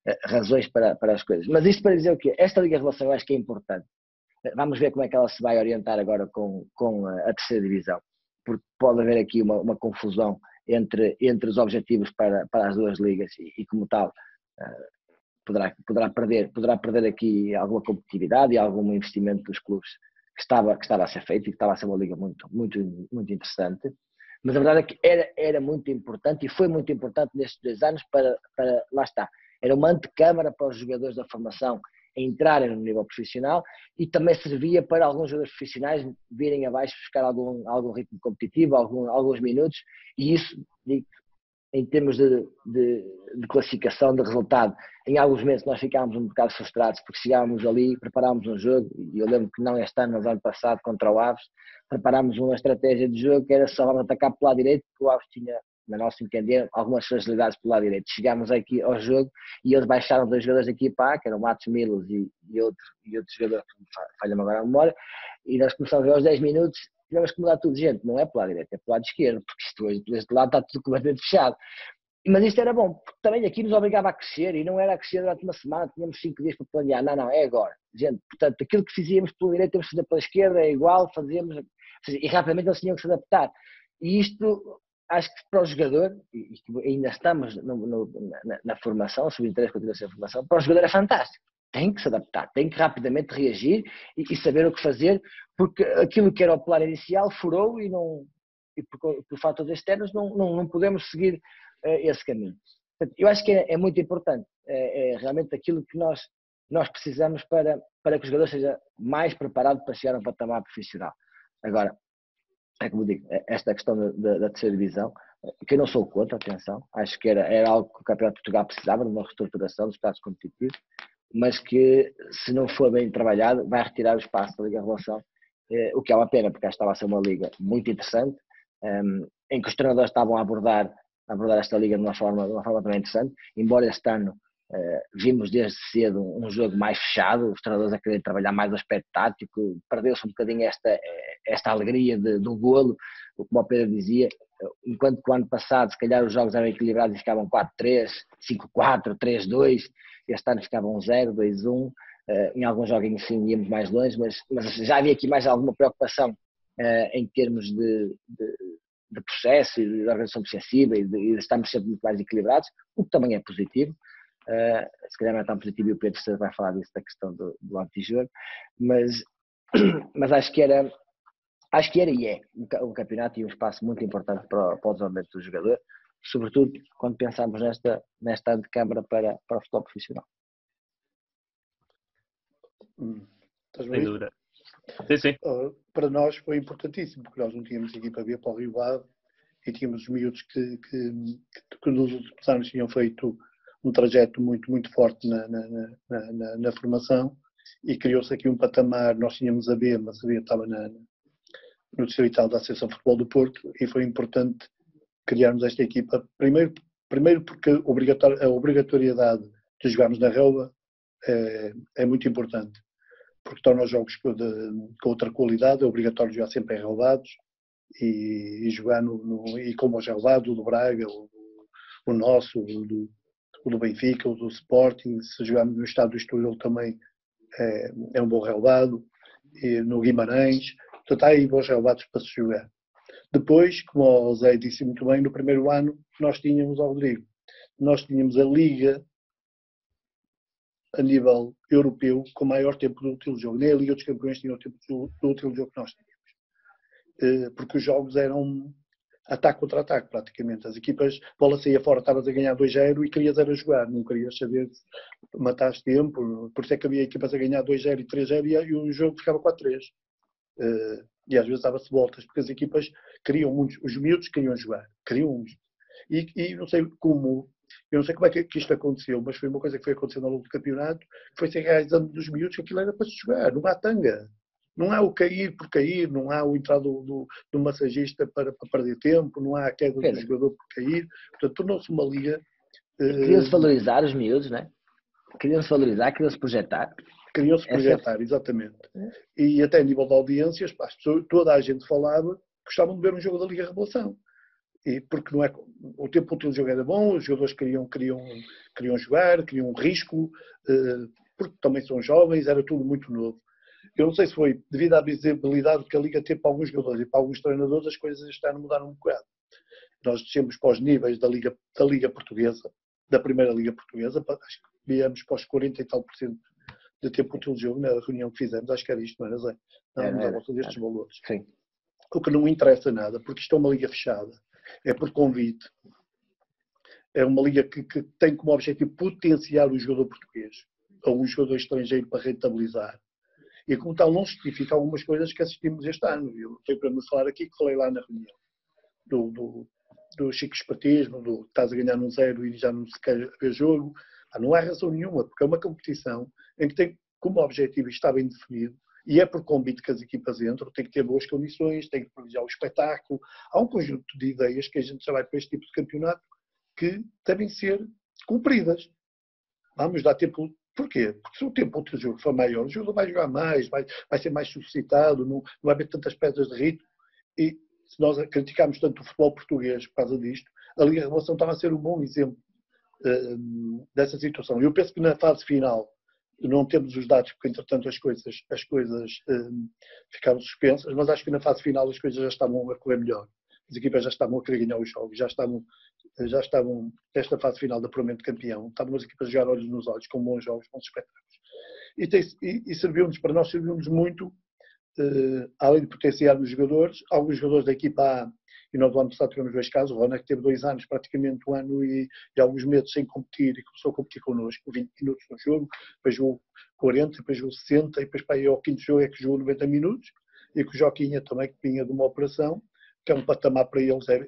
eh, razões para, para as coisas. Mas isto para dizer o quê? Esta Liga Relação eu acho que é importante. Eh, vamos ver como é que ela se vai orientar agora com, com a terceira divisão, porque pode haver aqui uma, uma confusão entre, entre os objetivos para, para as duas ligas e, e como tal poderá, poderá, perder, poderá perder aqui alguma competitividade e algum investimento dos clubes que estava, que estava a ser feito e que estava a ser uma liga muito, muito, muito interessante. Mas a verdade é que era, era muito importante e foi muito importante nestes dois anos para, para lá está, era uma antecâmara para os jogadores da formação entrarem no nível profissional e também servia para alguns jogadores profissionais virem abaixo buscar algum, algum ritmo competitivo, algum, alguns minutos e isso, em termos de, de, de, classificação, de resultado. Em alguns meses nós ficámos um bocado frustrados porque chegávamos ali, preparámos um jogo, e eu lembro que não este ano, mas ano passado contra o Aves, preparámos uma estratégia de jogo que era só vamos atacar pelo lado direito, porque o Aves tinha, na nossa entender, algumas fragilidades pelo lado direito. Chegámos aqui ao jogo e eles baixaram dois jogadores da equipa que eram Matos Milos e, e, outro, e outro jogador, falha-me agora a memória, e nós começamos aos 10 minutos tivemos que mudar tudo, gente, não é pelo lado direito, é pelo lado esquerdo, porque isto hoje, deste lado está tudo completamente fechado. Mas isto era bom, porque também aqui nos obrigava a crescer e não era a crescer durante uma semana, tínhamos cinco dias para planear, não, não, é agora. Gente, portanto, aquilo que fizíamos pelo direito temos que fazer pela esquerda, é igual, fazíamos, e rapidamente eles tinham que se adaptar. E isto, acho que para o jogador, e ainda estamos no, no, na, na, formação, o sub-23 continua a ser formação, para o jogador é fantástico tem que se adaptar, tem que rapidamente reagir e, e, saber o que fazer, porque aquilo que era o plano inicial furou e, não, e por, por fatores externos não, não, não podemos seguir uh, esse caminho. Portanto, eu acho que é, é muito importante, é, é, realmente aquilo que nós, nós precisamos para, para que o jogador seja mais preparado para chegar a um patamar profissional. Agora, é como digo, é, esta questão da, da, terceira divisão, que eu não sou contra, atenção, acho que era, era algo que o Campeonato de Portugal precisava, de uma reestruturação dos estados competitivos, mas que, se não for bem trabalhado, vai retirar o espaço da Liga Relação, eh, o que é uma pena, porque estava a ser uma liga muito interessante, um, em que os treinadores estavam a abordar, a abordar esta liga de uma forma, de uma forma também interessante, embora este ano vimos desde cedo um, jogo mais fechado, os treinadores a quererem trabalhar mais o aspecto tático, perdeu-se um bocadinho esta, esta alegria de, do golo, como o Pedro dizia, enquanto que o ano passado se calhar os jogos eram equilibrados e ficavam 4-3, 5-4, 3-2, este ano ficavam 0, 2, 1, em alguns joguinhos sim íamos mais longe, mas, mas já havia aqui mais alguma preocupação uh, em termos de, de, de, processo e de organização obsessiva e de, de estarmos sempre muito mais equilibrados, o que também é positivo. Uh, se calhar não é tão positivo e o Pedro vai falar disso da questão do, do antijogo, mas, mas acho que era acho que era e é um campeonato e um espaço muito importante para, para o desenvolvimento do jogador sobretudo quando pensamos nesta, nesta antecâmara para, para o futebol profissional. Hum. Sem dúvida. Sim, sim. Uh, para nós foi importantíssimo, porque nós não tínhamos equipa B para o Rio Ave e tínhamos os miúdos que, que, que, que nos últimos anos tinham feito um trajeto muito, muito forte na, na, na, na, na formação e criou-se aqui um patamar, nós tínhamos a B, mas a B estava na, no distrital da Associação de Futebol do Porto e foi importante criarmos esta equipa, primeiro, primeiro porque a obrigatoriedade de jogarmos na relva é, é muito importante, porque torna os jogos de, com outra qualidade, é obrigatório jogar sempre em relevados e, e, jogar no, no, e como o do Braga, o, o nosso, o do, o do Benfica, o do Sporting, se jogarmos no estado do Estoril também é, é um bom relevado, e no Guimarães, portanto há aí bons relevados para se jogar. Depois, como o Zé disse muito bem, no primeiro ano nós tínhamos o Rodrigo, nós tínhamos a Liga a nível europeu com maior tempo de útil jogo. Nem a Liga dos Campeões tinha o tempo de útil jogo que nós tínhamos. Eh, porque os jogos eram ataque contra ataque, praticamente. As equipas, bola saía fora, estavas a ganhar 2-0 e querias era jogar, não querias saber matar tempo. Por isso é que havia equipas a ganhar 2-0 e 3-0 e, o jogo ficava 4-3. Uh, e às vezes dava-se voltas, porque as equipas queriam muitos, os miúdos queriam jogar, queriam muito. E, e não sei como, eu não sei como é que, isto aconteceu, mas foi uma coisa que foi acontecendo ao longo do campeonato, foi se enraizando dos miúdos que aquilo era para se jogar, há tanga. Não há o cair por cair, não há o entrar do, do, do massagista para, para, perder tempo, não há a queda do jogador por cair. Portanto, tornou-se uma liga. Queriam-se uh, valorizar os miúdos, não é? Queriam-se valorizar, queriam-se projetar. Queriam-se é projetar, é... exatamente. E até a nível de audiências, pá, toda a gente falava, gostavam de ver um jogo da Liga Revelação. E porque não é, o tempo útil do jogo era bom, os jogadores queriam, queriam, queriam jogar, queriam um risco, uh, porque também são jovens, era tudo muito novo. Eu não sei se foi devido à visibilidade que a Liga teve para alguns jogadores e para alguns treinadores, as coisas estão a mudar um bocado. Nós descemos para os níveis da Liga, da Liga Portuguesa, da Primeira Liga Portuguesa, acho que viemos para os 40 e tal por cento de tempo útil de jogo na reunião que fizemos, acho que era isto, não era Zé? Não, é, à volta destes valores. Sim. O que não interessa nada, porque isto é uma liga fechada, é por convite, é uma liga que, que tem como objetivo potenciar o jogador português ou um jogador estrangeiro para rentabilizar e como tal não justifica algumas coisas que assistimos este ano. Eu tenho para me falar aqui que falei lá na reunião do, do, do chico espatismo, do estás a ganhar um zero e já não se quer ver jogo. Ah, não há razão nenhuma, porque é uma competição em que tem como objetivo está bem definido e é por convite que as equipas entram, tem que ter boas condições, tem que privilegiar o espetáculo. Há um conjunto de ideias que a gente já vai para este tipo de campeonato que devem ser cumpridas. Vamos dar tempo Porquê? Porque se o tempo do jogo for maior, o jogador vai jogar mais, vai, vai ser mais suscitado, não, não vai haver tantas pedras de ritmo. E se nós criticarmos tanto o futebol português por causa disto, a Liga Revelação estava a ser um bom exemplo uh, dessa situação. Eu penso que na fase final não temos os dados, porque entretanto as coisas, as coisas uh, ficaram suspensas, mas acho que na fase final as coisas já estavam a correr melhor. As equipas já estavam a querer ganhar os jogos, já estavam já estavam nesta fase final de apuramento de campeão, estavam as equipas a jogar olhos nos olhos, com bons jogos, bons espetáculos. E, e, e serviu-nos, para nós serviu-nos muito, eh, além de potenciar os jogadores, alguns jogadores da equipa A, e nós no ano passado tivemos dois casos, o Rona que teve dois anos, praticamente um ano e, e, alguns meses sem competir, e começou a competir connosco, 20 minutos no jogo, depois jogou 40, depois jogou 60, e depois para aí ao quinto jogo é que jogou 90 minutos, e com o Joquinha também, que vinha de uma operação, que é um patamar para eles, é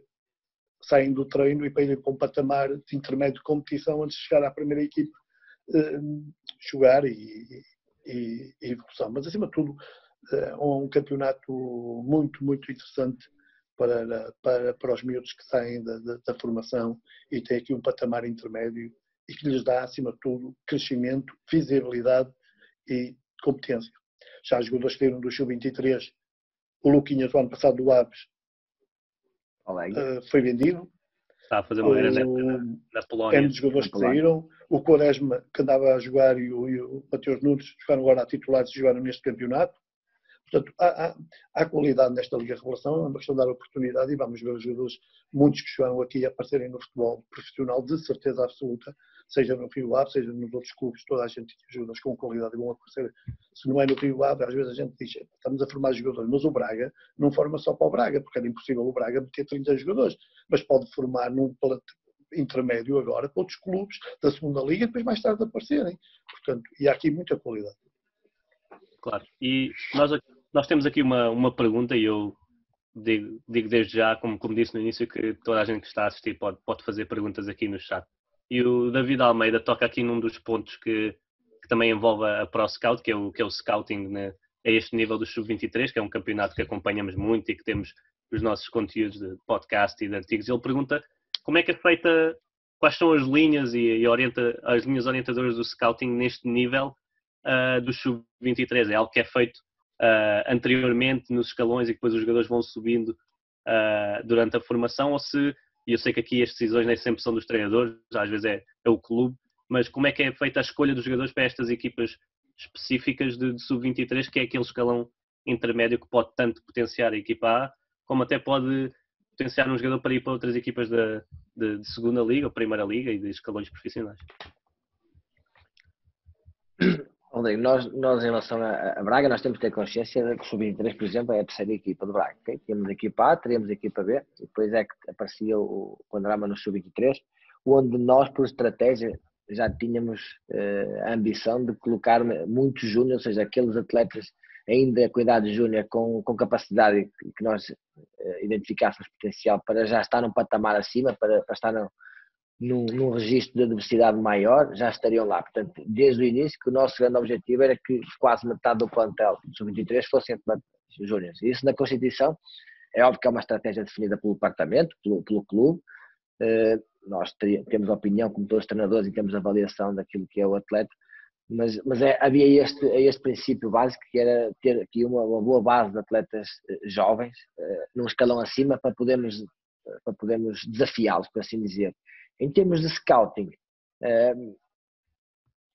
saem do treino e para irem para um patamar de intermédio de competição antes de chegar à primeira equipe uh, jogar e, e, e, evolução. Mas acima de tudo, uh, um campeonato muito, muito interessante para, para, para os miúdos que saem da, da, da, formação e tem aqui um patamar intermédio e que lhes dá, acima de tudo, crescimento, visibilidade e competência. Já os jogadores que saíram do Sub-23, o Luquinhas, do ano passado do Aves, uh, foi vendido. Está a fazer uma grande época na, Polónia. É dos jogadores que saíram. O Quaresma, que andava a jogar, e o, e o Mateus Nunes jogaram agora a titulares e jogaram neste campeonato. Portanto, há, há, há, qualidade nesta Liga Revelação, é uma questão de dar oportunidade e vamos ver os jogadores, muitos que chegaram aqui a aparecerem no futebol profissional, de certeza absoluta, seja no Rio Ave, seja nos outros clubes, toda a gente tem jogadores com qualidade e vão aparecer. Se não é no Rio Ave, às vezes a gente diz, estamos a formar jogadores, mas o Braga não forma só para o Braga, porque era impossível o Braga meter 30 jogadores, mas pode formar num intermédio agora para outros clubes da segunda liga depois mais tarde aparecerem. Portanto, e há aqui muita qualidade. Claro. E nós, nós temos aqui uma, uma pergunta e eu digo, digo desde já, como, como disse no início, que toda a gente que está a assistir pode, pode fazer perguntas aqui no chat. E o David Almeida toca aqui num dos pontos que, que também envolve a Pro Scout, que é o, que é o scouting né, a este nível do Sub-23, que é um campeonato que acompanhamos muito e que temos os nossos conteúdos de podcast e de artigos. Ele pergunta como é que é feita, quais são as linhas e, e orienta, as linhas orientadoras do scouting neste nível uh, do sub-23? É algo que é feito uh, anteriormente nos escalões e depois os jogadores vão subindo uh, durante a formação ou se, e eu sei que aqui as decisões nem sempre são dos treinadores, às vezes é, é o clube, mas como é que é feita a escolha dos jogadores para estas equipas específicas de, de sub-23, que é aquele escalão intermédio que pode tanto potenciar a equipa A, como até pode potenciar um jogador para ir para outras equipas de, de, de segunda liga ou primeira liga e de escalões profissionais. Rodrigo, nós, nós em relação a, a, Braga, nós temos que ter consciência de que o Sub-23, por exemplo, é a terceira equipa do Braga. Okay? A equipa A, teremos a equipa B, e depois é que aparecia o panorama no Sub-23, onde nós, por estratégia, já tínhamos uh, a ambição de colocar muitos júniores, ou seja, aqueles atletas ainda com idade júnior, com, com capacidade que nós uh, identificássemos potencial para já estar num patamar acima, para, para estar no, num, num registro de adversidade maior, já estariam lá. Portanto, desde o início, que o nosso grande objetivo era que quase metade do plantel do Sub-23 fossem júniores. Isso na Constituição é óbvio que é uma estratégia definida pelo departamento, pelo, pelo clube. Uh, nós temos opinião, como todos os treinadores, e temos avaliação daquilo que é o atleta, mas, mas é, havia este, este princípio básico que era ter aqui uma, uma boa base de atletas eh, jovens, uh, num escalão acima, para podermos, para podermos desafiá-los, por assim dizer. Em termos de scouting, uh,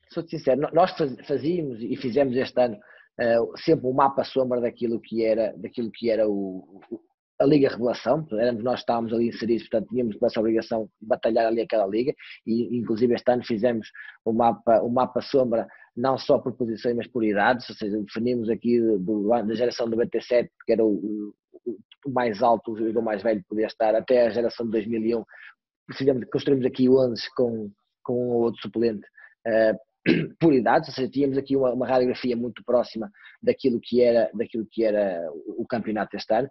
sou sincero, nós fazíamos e fizemos este ano uh, sempre um mapa sombra daquilo que era, daquilo que era o, o a Liga Revelação, éramos nós estávamos ali inseridos, portanto tínhamos essa obrigação de batalhar ali aquela liga. E inclusive este ano fizemos o um mapa, um mapa sombra não só por posições mas por idades, ou seja, definimos aqui do, da geração de 97 que era o, o, mais alto, o mais velho podia estar, até a geração de 2001 fizemos, construímos aqui 11 com, com um outro suplente uh, por idades, ou seja, tínhamos aqui uma, uma, radiografia muito próxima daquilo que era, daquilo que era o, campeonato este ano.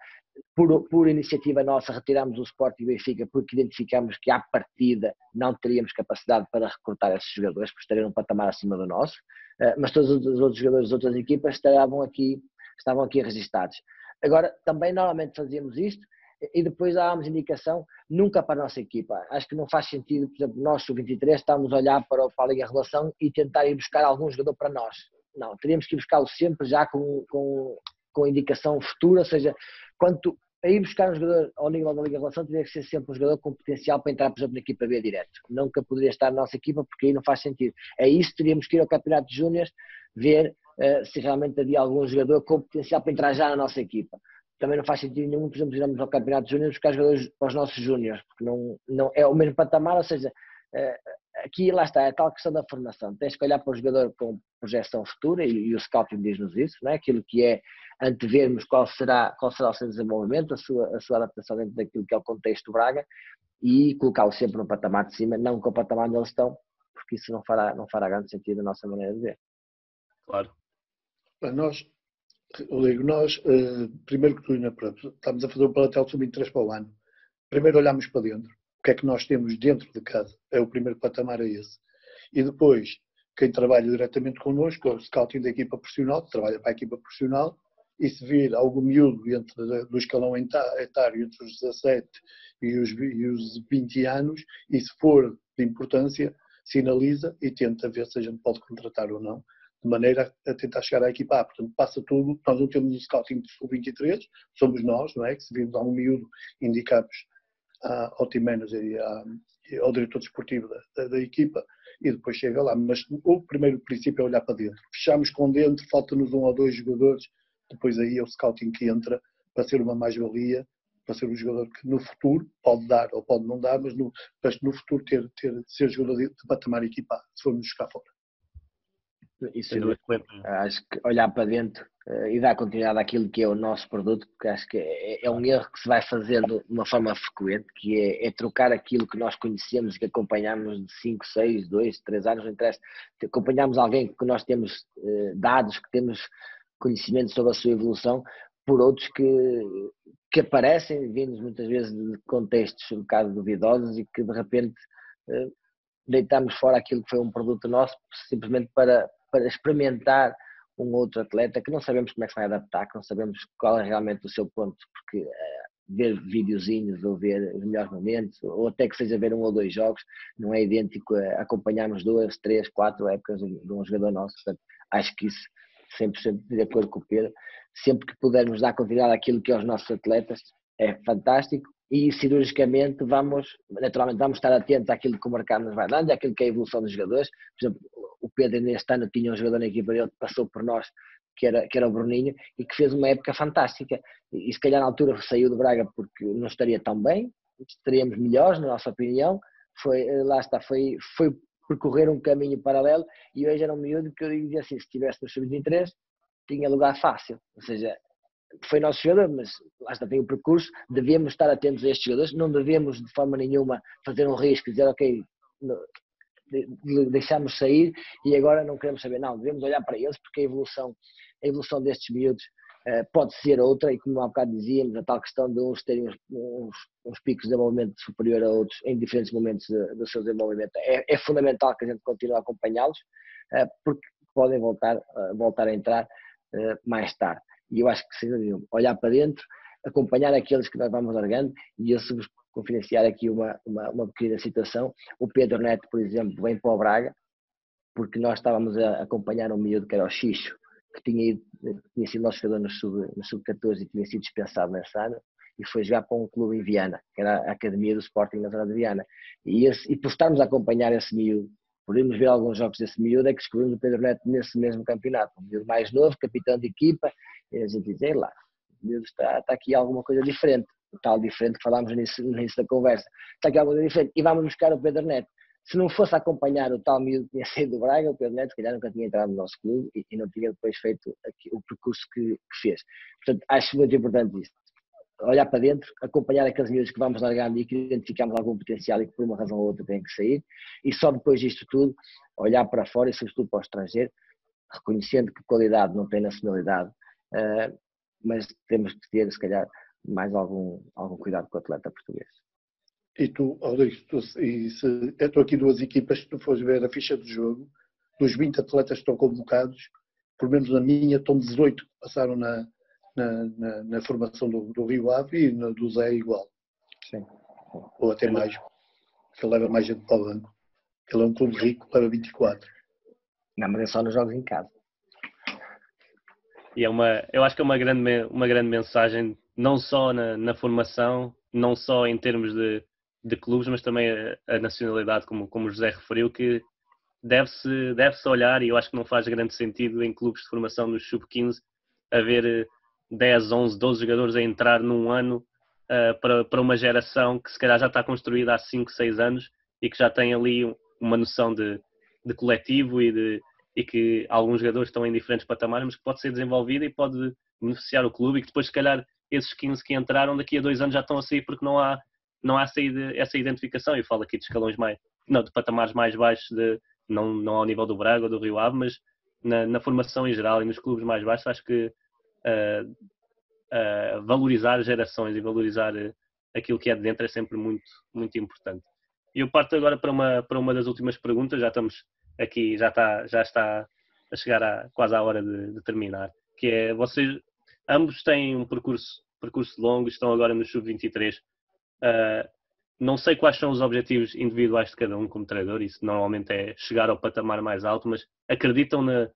Por, por, iniciativa nossa, retirámos o Sport e Benfica porque identificámos que à partida não teríamos capacidade para recrutar esses jogadores, porque estariam num patamar acima do nosso, uh, mas todos os outros jogadores das outras equipas estavam aqui, estavam aqui registados. Agora, também normalmente fazíamos isto e depois dávamos indicação nunca para a nossa equipa. Acho que não faz sentido, por exemplo, nós, sub-23, estamos a olhar para, para a Liga Relação e tentar ir buscar algum jogador para nós. Não, teríamos que buscá-lo sempre já com, com, com indicação futura, ou seja, quanto a ir buscar um jogador ao nível da Liga Relação, teria que ser sempre um jogador com potencial para entrar, por exemplo, na equipa B direto. Nunca poderia estar na nossa equipa, porque aí não faz sentido. É isso, teríamos que ir ao Campeonato de Júniors, ver uh, se realmente havia algum jogador com potencial para entrar já na nossa equipa também não faz sentido nenhum, por exemplo, irmos ao Campeonato de Júnior buscar jogadores para os nossos Júniores, porque não, não é o mesmo patamar, ou seja, eh, aqui lá está, é a tal questão da formação. Tens que olhar para o jogador com projeção futura e, e o scouting diz-nos isso, não é? aquilo que é antevermos qual será, qual será o seu desenvolvimento, a sua, a sua adaptação dentro daquilo que é o contexto Braga e colocá-lo sempre no patamar de cima, não com o patamar onde eles estão, porque isso não fará, não fará grande sentido na nossa maneira de ver. Claro. Nós, Rodrigo, nós, uh, primeiro que tudo, pronto, estamos a fazer um plantel sub-23 para o ano. Primeiro olhamos para dentro. O que é que nós temos dentro de casa? É o primeiro patamar é esse. E depois, quem trabalha diretamente connosco, é o scouting da equipa profissional, trabalha para a equipa profissional, e se vir algo miúdo entre, do escalão etário entre os 17 e os, e os 20 anos, e se for de importância, sinaliza e tenta ver se a gente pode contratar ou não de maneira a tentar chegar à equipa A. Portanto, passa tudo, nós não temos o scouting de sub-23, somos nós, não é? Que se vimos a um miúdo, indicamos ao team manager e, ao diretor desportivo da, da, da, equipa e depois chega lá. Mas o primeiro princípio é olhar para dentro. Fechamos com dentro, falta-nos um ou dois jogadores depois aí é o scouting que entra para ser uma mais-valia, para ser um jogador que no futuro pode dar ou pode não dar, mas no, mas no futuro ter, ter, ser jogador de, de patamar equipado, se formos buscar fora. Isso acho que olhar para dentro uh, e dar continuidade àquilo que é o nosso produto, porque acho que é, é um erro que se vai fazendo de uma forma frequente, que é, é, trocar aquilo que nós conhecemos e que acompanhamos de 5, 6, 2, 3 anos, não interessa, acompanhamos alguém que nós temos uh, dados, que temos conhecimento sobre a sua evolução, por outros que, que aparecem, vindos muitas vezes de contextos um bocado duvidosos e que de repente uh, deitamos fora aquilo que foi um produto nosso simplesmente para, para experimentar um outro atleta que não sabemos como é que se vai adaptar, que não sabemos qual é realmente o seu ponto, porque uh, ver videozinhos ou ver os melhores momentos, ou até que seja ver um ou dois jogos, não é idêntico a acompanharmos duas, três, quatro épocas de um jogador nosso. Portanto, acho que isso, 100% de acordo com o Pedro, sempre que pudermos dar continuidade àquilo que é os nossos atletas, é fantástico e cirurgicamente vamos, naturalmente vamos estar atentos àquilo que o mercado nos vai dando, àquilo que é a evolução dos jogadores. Por exemplo, o Pedro neste ano tinha um jogador na equipa dele que passou por nós, que era, que era o Bruninho, e que fez uma época fantástica. E, se calhar na altura saiu do Braga porque não estaria tão bem, estaríamos melhores, na nossa opinião. Foi, eh, lá está, foi, foi percorrer um caminho paralelo e hoje era um miúdo que eu dizia assim, se estivesse no sub-23 tinha lugar fácil, ou seja, foi nosso jogador, mas lá está, tem o percurso, devíamos estar atentos a estes jogadores, não devemos de forma nenhuma fazer um risco, dizer ok, deixamos sair e agora não queremos saber, não, devemos olhar para eles porque a evolução, a evolução destes miúdos uh, pode ser outra e como há bocado dizíamos, a tal questão de uns terem uns, uns, uns picos de desenvolvimento superior a outros em diferentes momentos do seu desenvolvimento, é, é, fundamental que a gente continue a acompanhá-los uh, porque podem voltar, uh, voltar a entrar mais tarde. E eu acho que, dúvida olhar para dentro, acompanhar aqueles que nós vamos largando, e eu se vos confidenciar aqui uma, uma, uma pequena situação, o Pedro Neto, por exemplo, vem para o Braga, porque nós estávamos a acompanhar um miúdo que era o Xixo, que tinha, ido, tinha sido nosso jogador no Sub-14 sub e tinha sido dispensado nesse ano, e foi jogar para um clube em Viana, que era a Academia do Sporting na zona de Viana. E, esse, e por estarmos a acompanhar esse miúdo podemos ver alguns jogos desse miúdo, é que descobrimos o Pedro Neto nesse mesmo campeonato. Um miúdo mais novo, capitão de equipa, e a gente diz, lá, o miúdo está, está aqui alguma coisa diferente, o tal diferente que falámos no início da conversa, está aqui alguma coisa diferente, e vamos buscar o Pedro Neto. Se não fosse acompanhar o tal miúdo que tinha saído do Braga, o Pedro Neto, se calhar nunca tinha entrado no nosso clube e, e não tinha depois feito aqui, o percurso que, que fez. Portanto, acho muito importante isso olhar para dentro, acompanhar aqueles miúdos que vamos largando e que identificamos algum potencial e que por uma razão ou outra têm que sair, e só depois disto tudo, olhar para fora e sobretudo para o estrangeiro, reconhecendo que qualidade não tem nacionalidade, uh, mas temos que ter, se calhar, mais algum, algum cuidado com o atleta português. E tu, Rodrigo, tu, e se, eu estou aqui duas equipas, se tu fores ver a ficha do jogo, dos 20 atletas que estão convocados, pelo menos na minha, estão 18 que passaram na, na, na, na formação do, do, Rio Ave e no, do Zé igual. Sim. Ou até mais, que leva mais gente para o banco. Ele é um clube rico, leva 24. Não, mas é só nos jogos em casa. E é uma, eu acho que é uma grande, uma grande mensagem, não só na, na formação, não só em termos de, de clubes, mas também a, a nacionalidade, como, como o José referiu, que deve-se deve -se olhar, e eu acho que não faz grande sentido em clubes de formação nos sub-15 haver 10, 11, 12 jogadores a entrar num ano uh, para, para uma geração que se calhar já está construída há 5, 6 anos e que já tem ali uma noção de, de coletivo e, de, e que alguns jogadores estão em diferentes patamares, mas que pode ser desenvolvida e pode beneficiar o clube e que depois se calhar esses 15 que entraram daqui a dois anos já estão a sair porque não há, não há essa, essa identificação. Eu falo aqui de escalões mais, não, de patamares mais baixos, de, não, não ao nível do Braga ou do Rio Ave, mas na, na formação em geral e nos clubes mais baixos, acho que uh, valorizar gerações e valorizar eh, aquilo que é de dentro é sempre muito, muito importante. Eu parto agora para uma, para uma das últimas perguntas, já estamos aqui, já está, já está a chegar a, quase à hora de, de terminar, que é, vocês ambos têm um percurso, percurso longo, estão agora no Sub-23, uh, não sei quais são os objetivos individuais de cada um como treinador, isso normalmente é chegar ao patamar mais alto, mas acreditam na,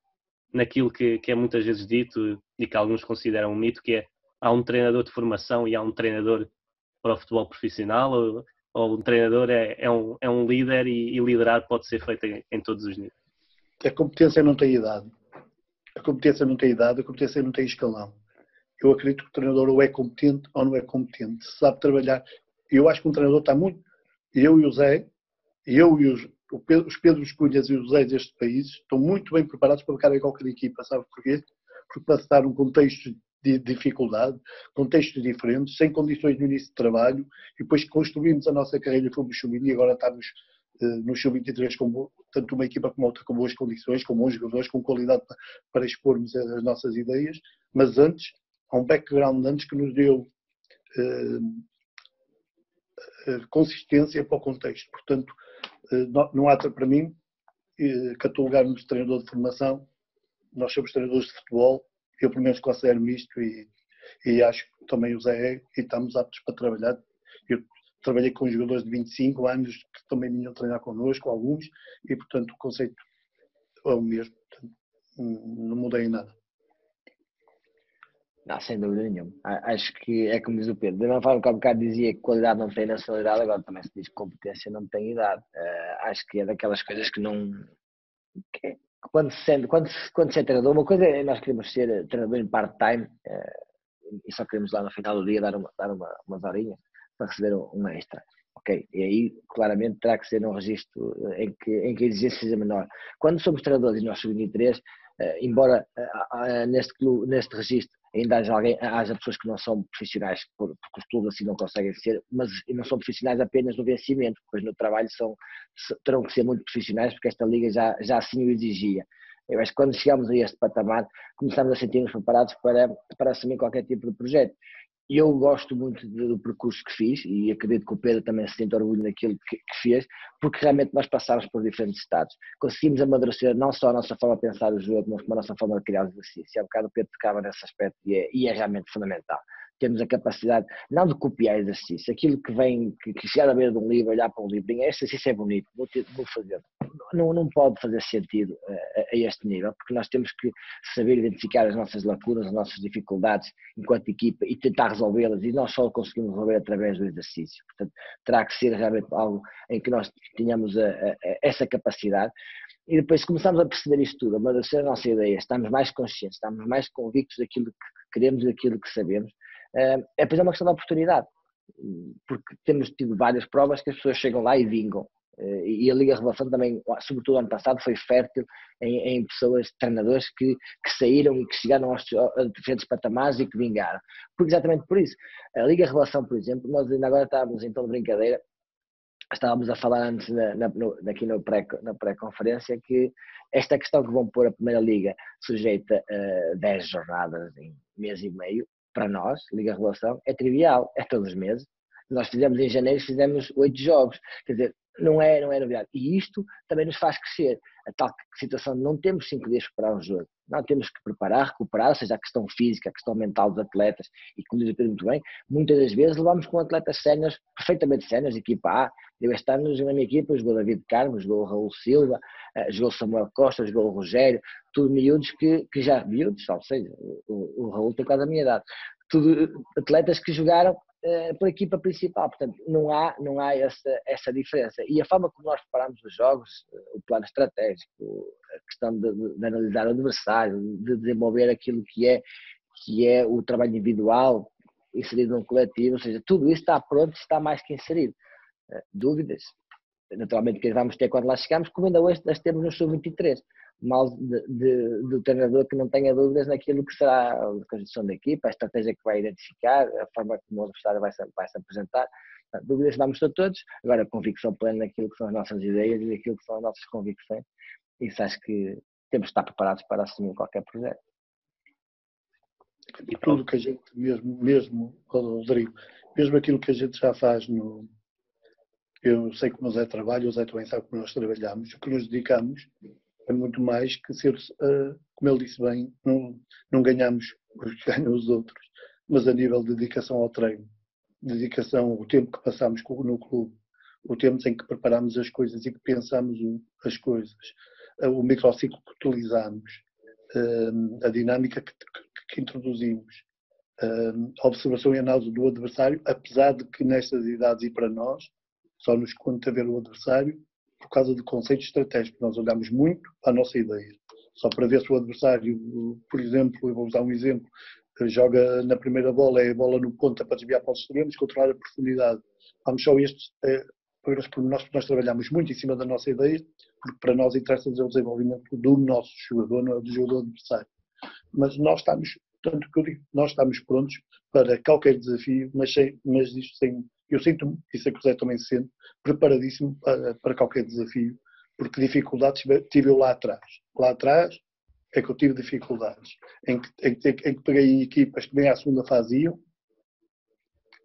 naquilo que, que é muitas vezes dito e que alguns consideram um mito, que é há um treinador de formação e há um treinador para o futebol profissional, ou, ou um treinador é, é, um, é um líder e, e liderar pode ser feito em, em, todos os níveis. A competência não tem idade. A competência não tem idade, a competência não tem escalão. eu acredito que o treinador ou é competente ou não é competente, sabe trabalhar. Eu acho que um treinador está muito. Eu e o Zé, eu e os, Pedro, os Pedros Cunhas e os Zé deste país estão muito bem preparados para ficar em qualquer equipa, sabe porquê? Porque para um contexto de dificuldade, contextos diferentes, sem condições no início de trabalho, e depois construímos a nossa carreira, fomos subindo e agora estamos eh, no Sub-23 com tanto uma equipa como outra com boas condições, com bons jogadores, com qualidade para, para expormos as nossas ideias, mas antes, há um background antes que nos deu eh consistência para o contexto. Portanto, eh, não, há para mim catalogar-nos de treinador de formação, nós somos treinadores de futebol, eu pelo menos considero-me isto e, e acho que também o Zé é, e estamos aptos para trabalhar. Eu trabalhei com jogadores de 25 anos que também vinham treinar connosco, alguns, e portanto o conceito é o mesmo, portanto, não mudei em nada. Não, sem dúvida nenhuma. Acho que é como diz o Pedro. Da mesma forma que há bocado dizia que qualidade não tem nacionalidade, agora também se diz que competência não tem idade. Uh, acho que é daquelas coisas que não. Que, quando, se, quando, quando se é treinador, uma coisa é nós queremos ser treinador em part-time uh, e só queremos lá no final do dia dar, uma, dar uma, umas horinhas para receber um, extra. Ok, e aí claramente terá que ser um registro eh, em que, em que a exigência seja menor. Quando somos treinadores e nós subimos 3, uh, embora uh, neste, clube, neste registro ainda haja, alguém, haja pessoas que não são profissionais, porque os clubes assim não conseguem ser, mas não são profissionais apenas no vencimento, pois no trabalho são, terão que ser muito profissionais, porque esta liga já, já assim o exigia. Eu acho que quando chegamos a este patamar, começamos a sentir-nos preparados para, para assumir qualquer tipo de projeto eu gosto muito do percurso que fiz e acredito que o Pedro também se sente orgulho daquilo que, que fez, porque realmente nós passámos por diferentes estados. Conseguimos amadurecer não só a nossa forma de pensar o jogo, mas como a nossa forma de criar o exercício. Há bocado o Pedro tocava nesse aspecto e é, e é realmente fundamental temos a capacidade, não de copiar exercício, aquilo que vem, que, que chegar a ver de um livro, olhar para um livrinho, este exercício é bonito, vou, ter, vou fazer. Não, não pode fazer sentido a, a, este nível, porque nós temos que saber identificar as nossas lacunas, as nossas dificuldades enquanto equipa e tentar resolvê-las, e nós só conseguimos resolver através do exercício. Portanto, terá que ser realmente algo em que nós tenhamos a, a, essa capacidade. E depois começamos a perceber isto tudo, a amadurecer a nossa ideia, estamos mais conscientes, estamos mais convictos daquilo que queremos e daquilo que sabemos, é, por exemplo, uma questão da oportunidade, porque temos tido várias provas que as pessoas chegam lá e vingam. Eh, e a Liga Revelação também, sobretudo ano passado, foi fértil em, em pessoas, treinadores que, que, saíram e que chegaram aos, a diferentes patamares e que vingaram. Porque exatamente por isso. A Liga Revelação, por exemplo, nós ainda agora estávamos tom de brincadeira, estávamos a falar antes na, na, no, aqui no pré, na pré-conferência que esta questão que vão pôr a Primeira Liga sujeita a 10 jornadas em mês e meio, para nós, Liga Relação, é trivial, é todos os meses. Nós fizemos em janeiro, fizemos oito jogos. Quer dizer, não é, não é novidade. E isto também nos faz crescer. A tal situação de não temos cinco dias para preparar um jogo. Não temos que preparar, recuperar, ou seja, a questão física, a questão mental dos atletas, e como diz o Pedro muito bem, muitas das vezes levamos com atletas séniores, perfeitamente séniores, equipa A. Eu este ano na minha equipa jogou David Carmo, jogou Raul Silva, uh, jogou Samuel Costa, jogou Rogério, tudo miúdos que, que já, miúdos, ou seja, o, o Raul tem quase a minha idade, tudo atletas que jogaram uh, pela equipa principal, portanto não há, não há essa, essa diferença. E a forma como nós preparamos os jogos, uh, o plano estratégico, a questão de, de, analisar o adversário, de desenvolver aquilo que é, que é o trabalho individual inserido num coletivo, ou seja, tudo isso está pronto, está mais que inserido. Uh, dúvidas? Naturalmente que vamos ter quando lá chegamos, como ainda hoje nós temos no Sub-23 mal de, de, do treinador que não tenha dúvidas naquilo que será a construção da equipa, a estratégia que vai identificar, a forma como o adversário vai se, vai se apresentar. Dúvidas vamos ter todos, agora convicção plena naquilo que são as nossas ideias e naquilo que são as nossas convicções. Isso acho que temos de estar preparados para assumir qualquer projeto. E tudo que a gente, mesmo, mesmo, Rodrigo, mesmo aquilo que a gente já faz no. Eu sei como o Zé trabalha, o Zé também sabe como nós trabalhamos, o que nos dedicamos é muito mais que ser, uh, como ele disse bem, não, não ganhamos os que ganham os outros, mas a nível de dedicação ao treino, dedicação, o tempo que passamos no clube, o tempo em que preparamos as coisas e que pensamos as coisas, uh, o microciclo que utilizamos, uh, a dinâmica que, que introduzimos, a observação e análise do adversário, apesar de que nestas idades e para nós, só nos conta ver o adversário, por causa do conceito estratégico. Nós olhamos muito para a nossa ideia. Só para ver se o adversário, por exemplo, eu vou usar um exemplo, joga na primeira bola, é a bola no ponta para desviar para os extremos, controlar a profundidade. Vamos só estes é, pelos pormenores, porque nós trabalhamos muito em cima da nossa ideia, porque para nós interessa o desenvolvimento do nosso jogador, não é do jogador adversário. Mas nós estamos, tanto que eu digo, nós estamos prontos para qualquer desafio, mas, sem, mas isto sem, eu sinto, e sei que o Zé também se sente, preparadíssimo para, para qualquer desafio, porque dificuldades tive eu lá atrás. Lá atrás é que eu tive dificuldades, em que, em que, em que peguei equipas que nem à segunda fase iam,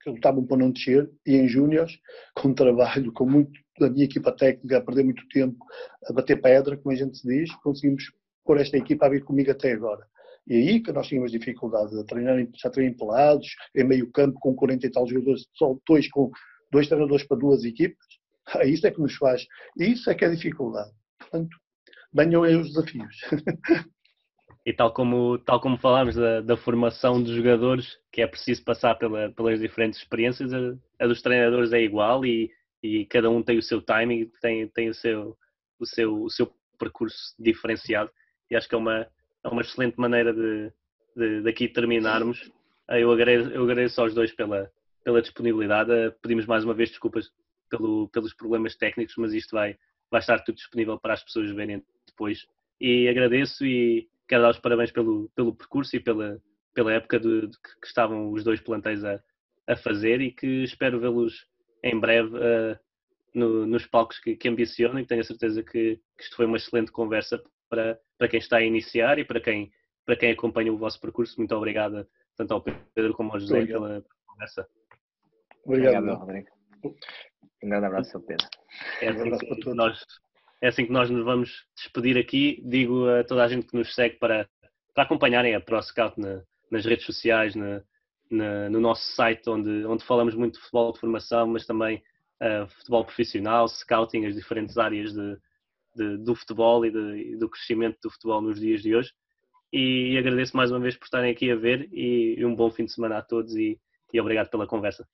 que lutavam para não descer, e em júniores, com trabalho, com muito da minha equipa técnica, a perder muito tempo, a bater pedra, como a gente se diz, conseguimos pôr esta equipa a vir comigo até agora. E aí que nós tínhamos dificuldades, a treinar, já treinam pelados, em meio campo, com 40 e tal jogadores, só dois com dois treinadores para duas equipas. É isso é que nos faz. Isso é que é dificuldade. Portanto, venham aí os desafios. E tal como, tal como falámos da, da, formação dos jogadores, que é preciso passar pela, pelas diferentes experiências, a, a, dos treinadores é igual e, e cada um tem o seu timing, tem, tem o, seu, o, seu, o seu percurso diferenciado. E acho que é uma, é uma excelente maneira de, de daqui terminarmos. Eu agradeço, eu agradeço aos dois pela, pela disponibilidade. Pedimos mais uma vez desculpas pelo, pelos problemas técnicos, mas isto vai, vai estar tudo disponível para as pessoas verem depois. E agradeço e quero dar os parabéns pelo, pelo percurso e pela, pela época de, de que estavam os dois plantéis a, a fazer e que espero vê-los em breve uh, no, nos palcos que, que ambicionam e tenho a certeza que, que, isto foi uma excelente conversa para, para quem está a iniciar e para quem, para quem acompanha o vosso percurso. Muito obrigada tanto ao Pedro como ao José pela conversa. Obrigado, Obrigado Rodrigo. Um grande abraço ao Pedro. É assim, que nós, é assim que nós nos vamos despedir aqui. Digo a toda a gente que nos segue para, para acompanharem a ProScout na, nas redes sociais, na, na, no nosso site, onde, onde falamos muito de futebol de formação, mas também uh, futebol profissional, scouting, as diferentes áreas de, de do futebol e, de, e, do crescimento do futebol nos dias de hoje. E, agradeço mais uma vez por estarem aqui a ver e, e um bom fim de semana a todos e, e obrigado pela conversa.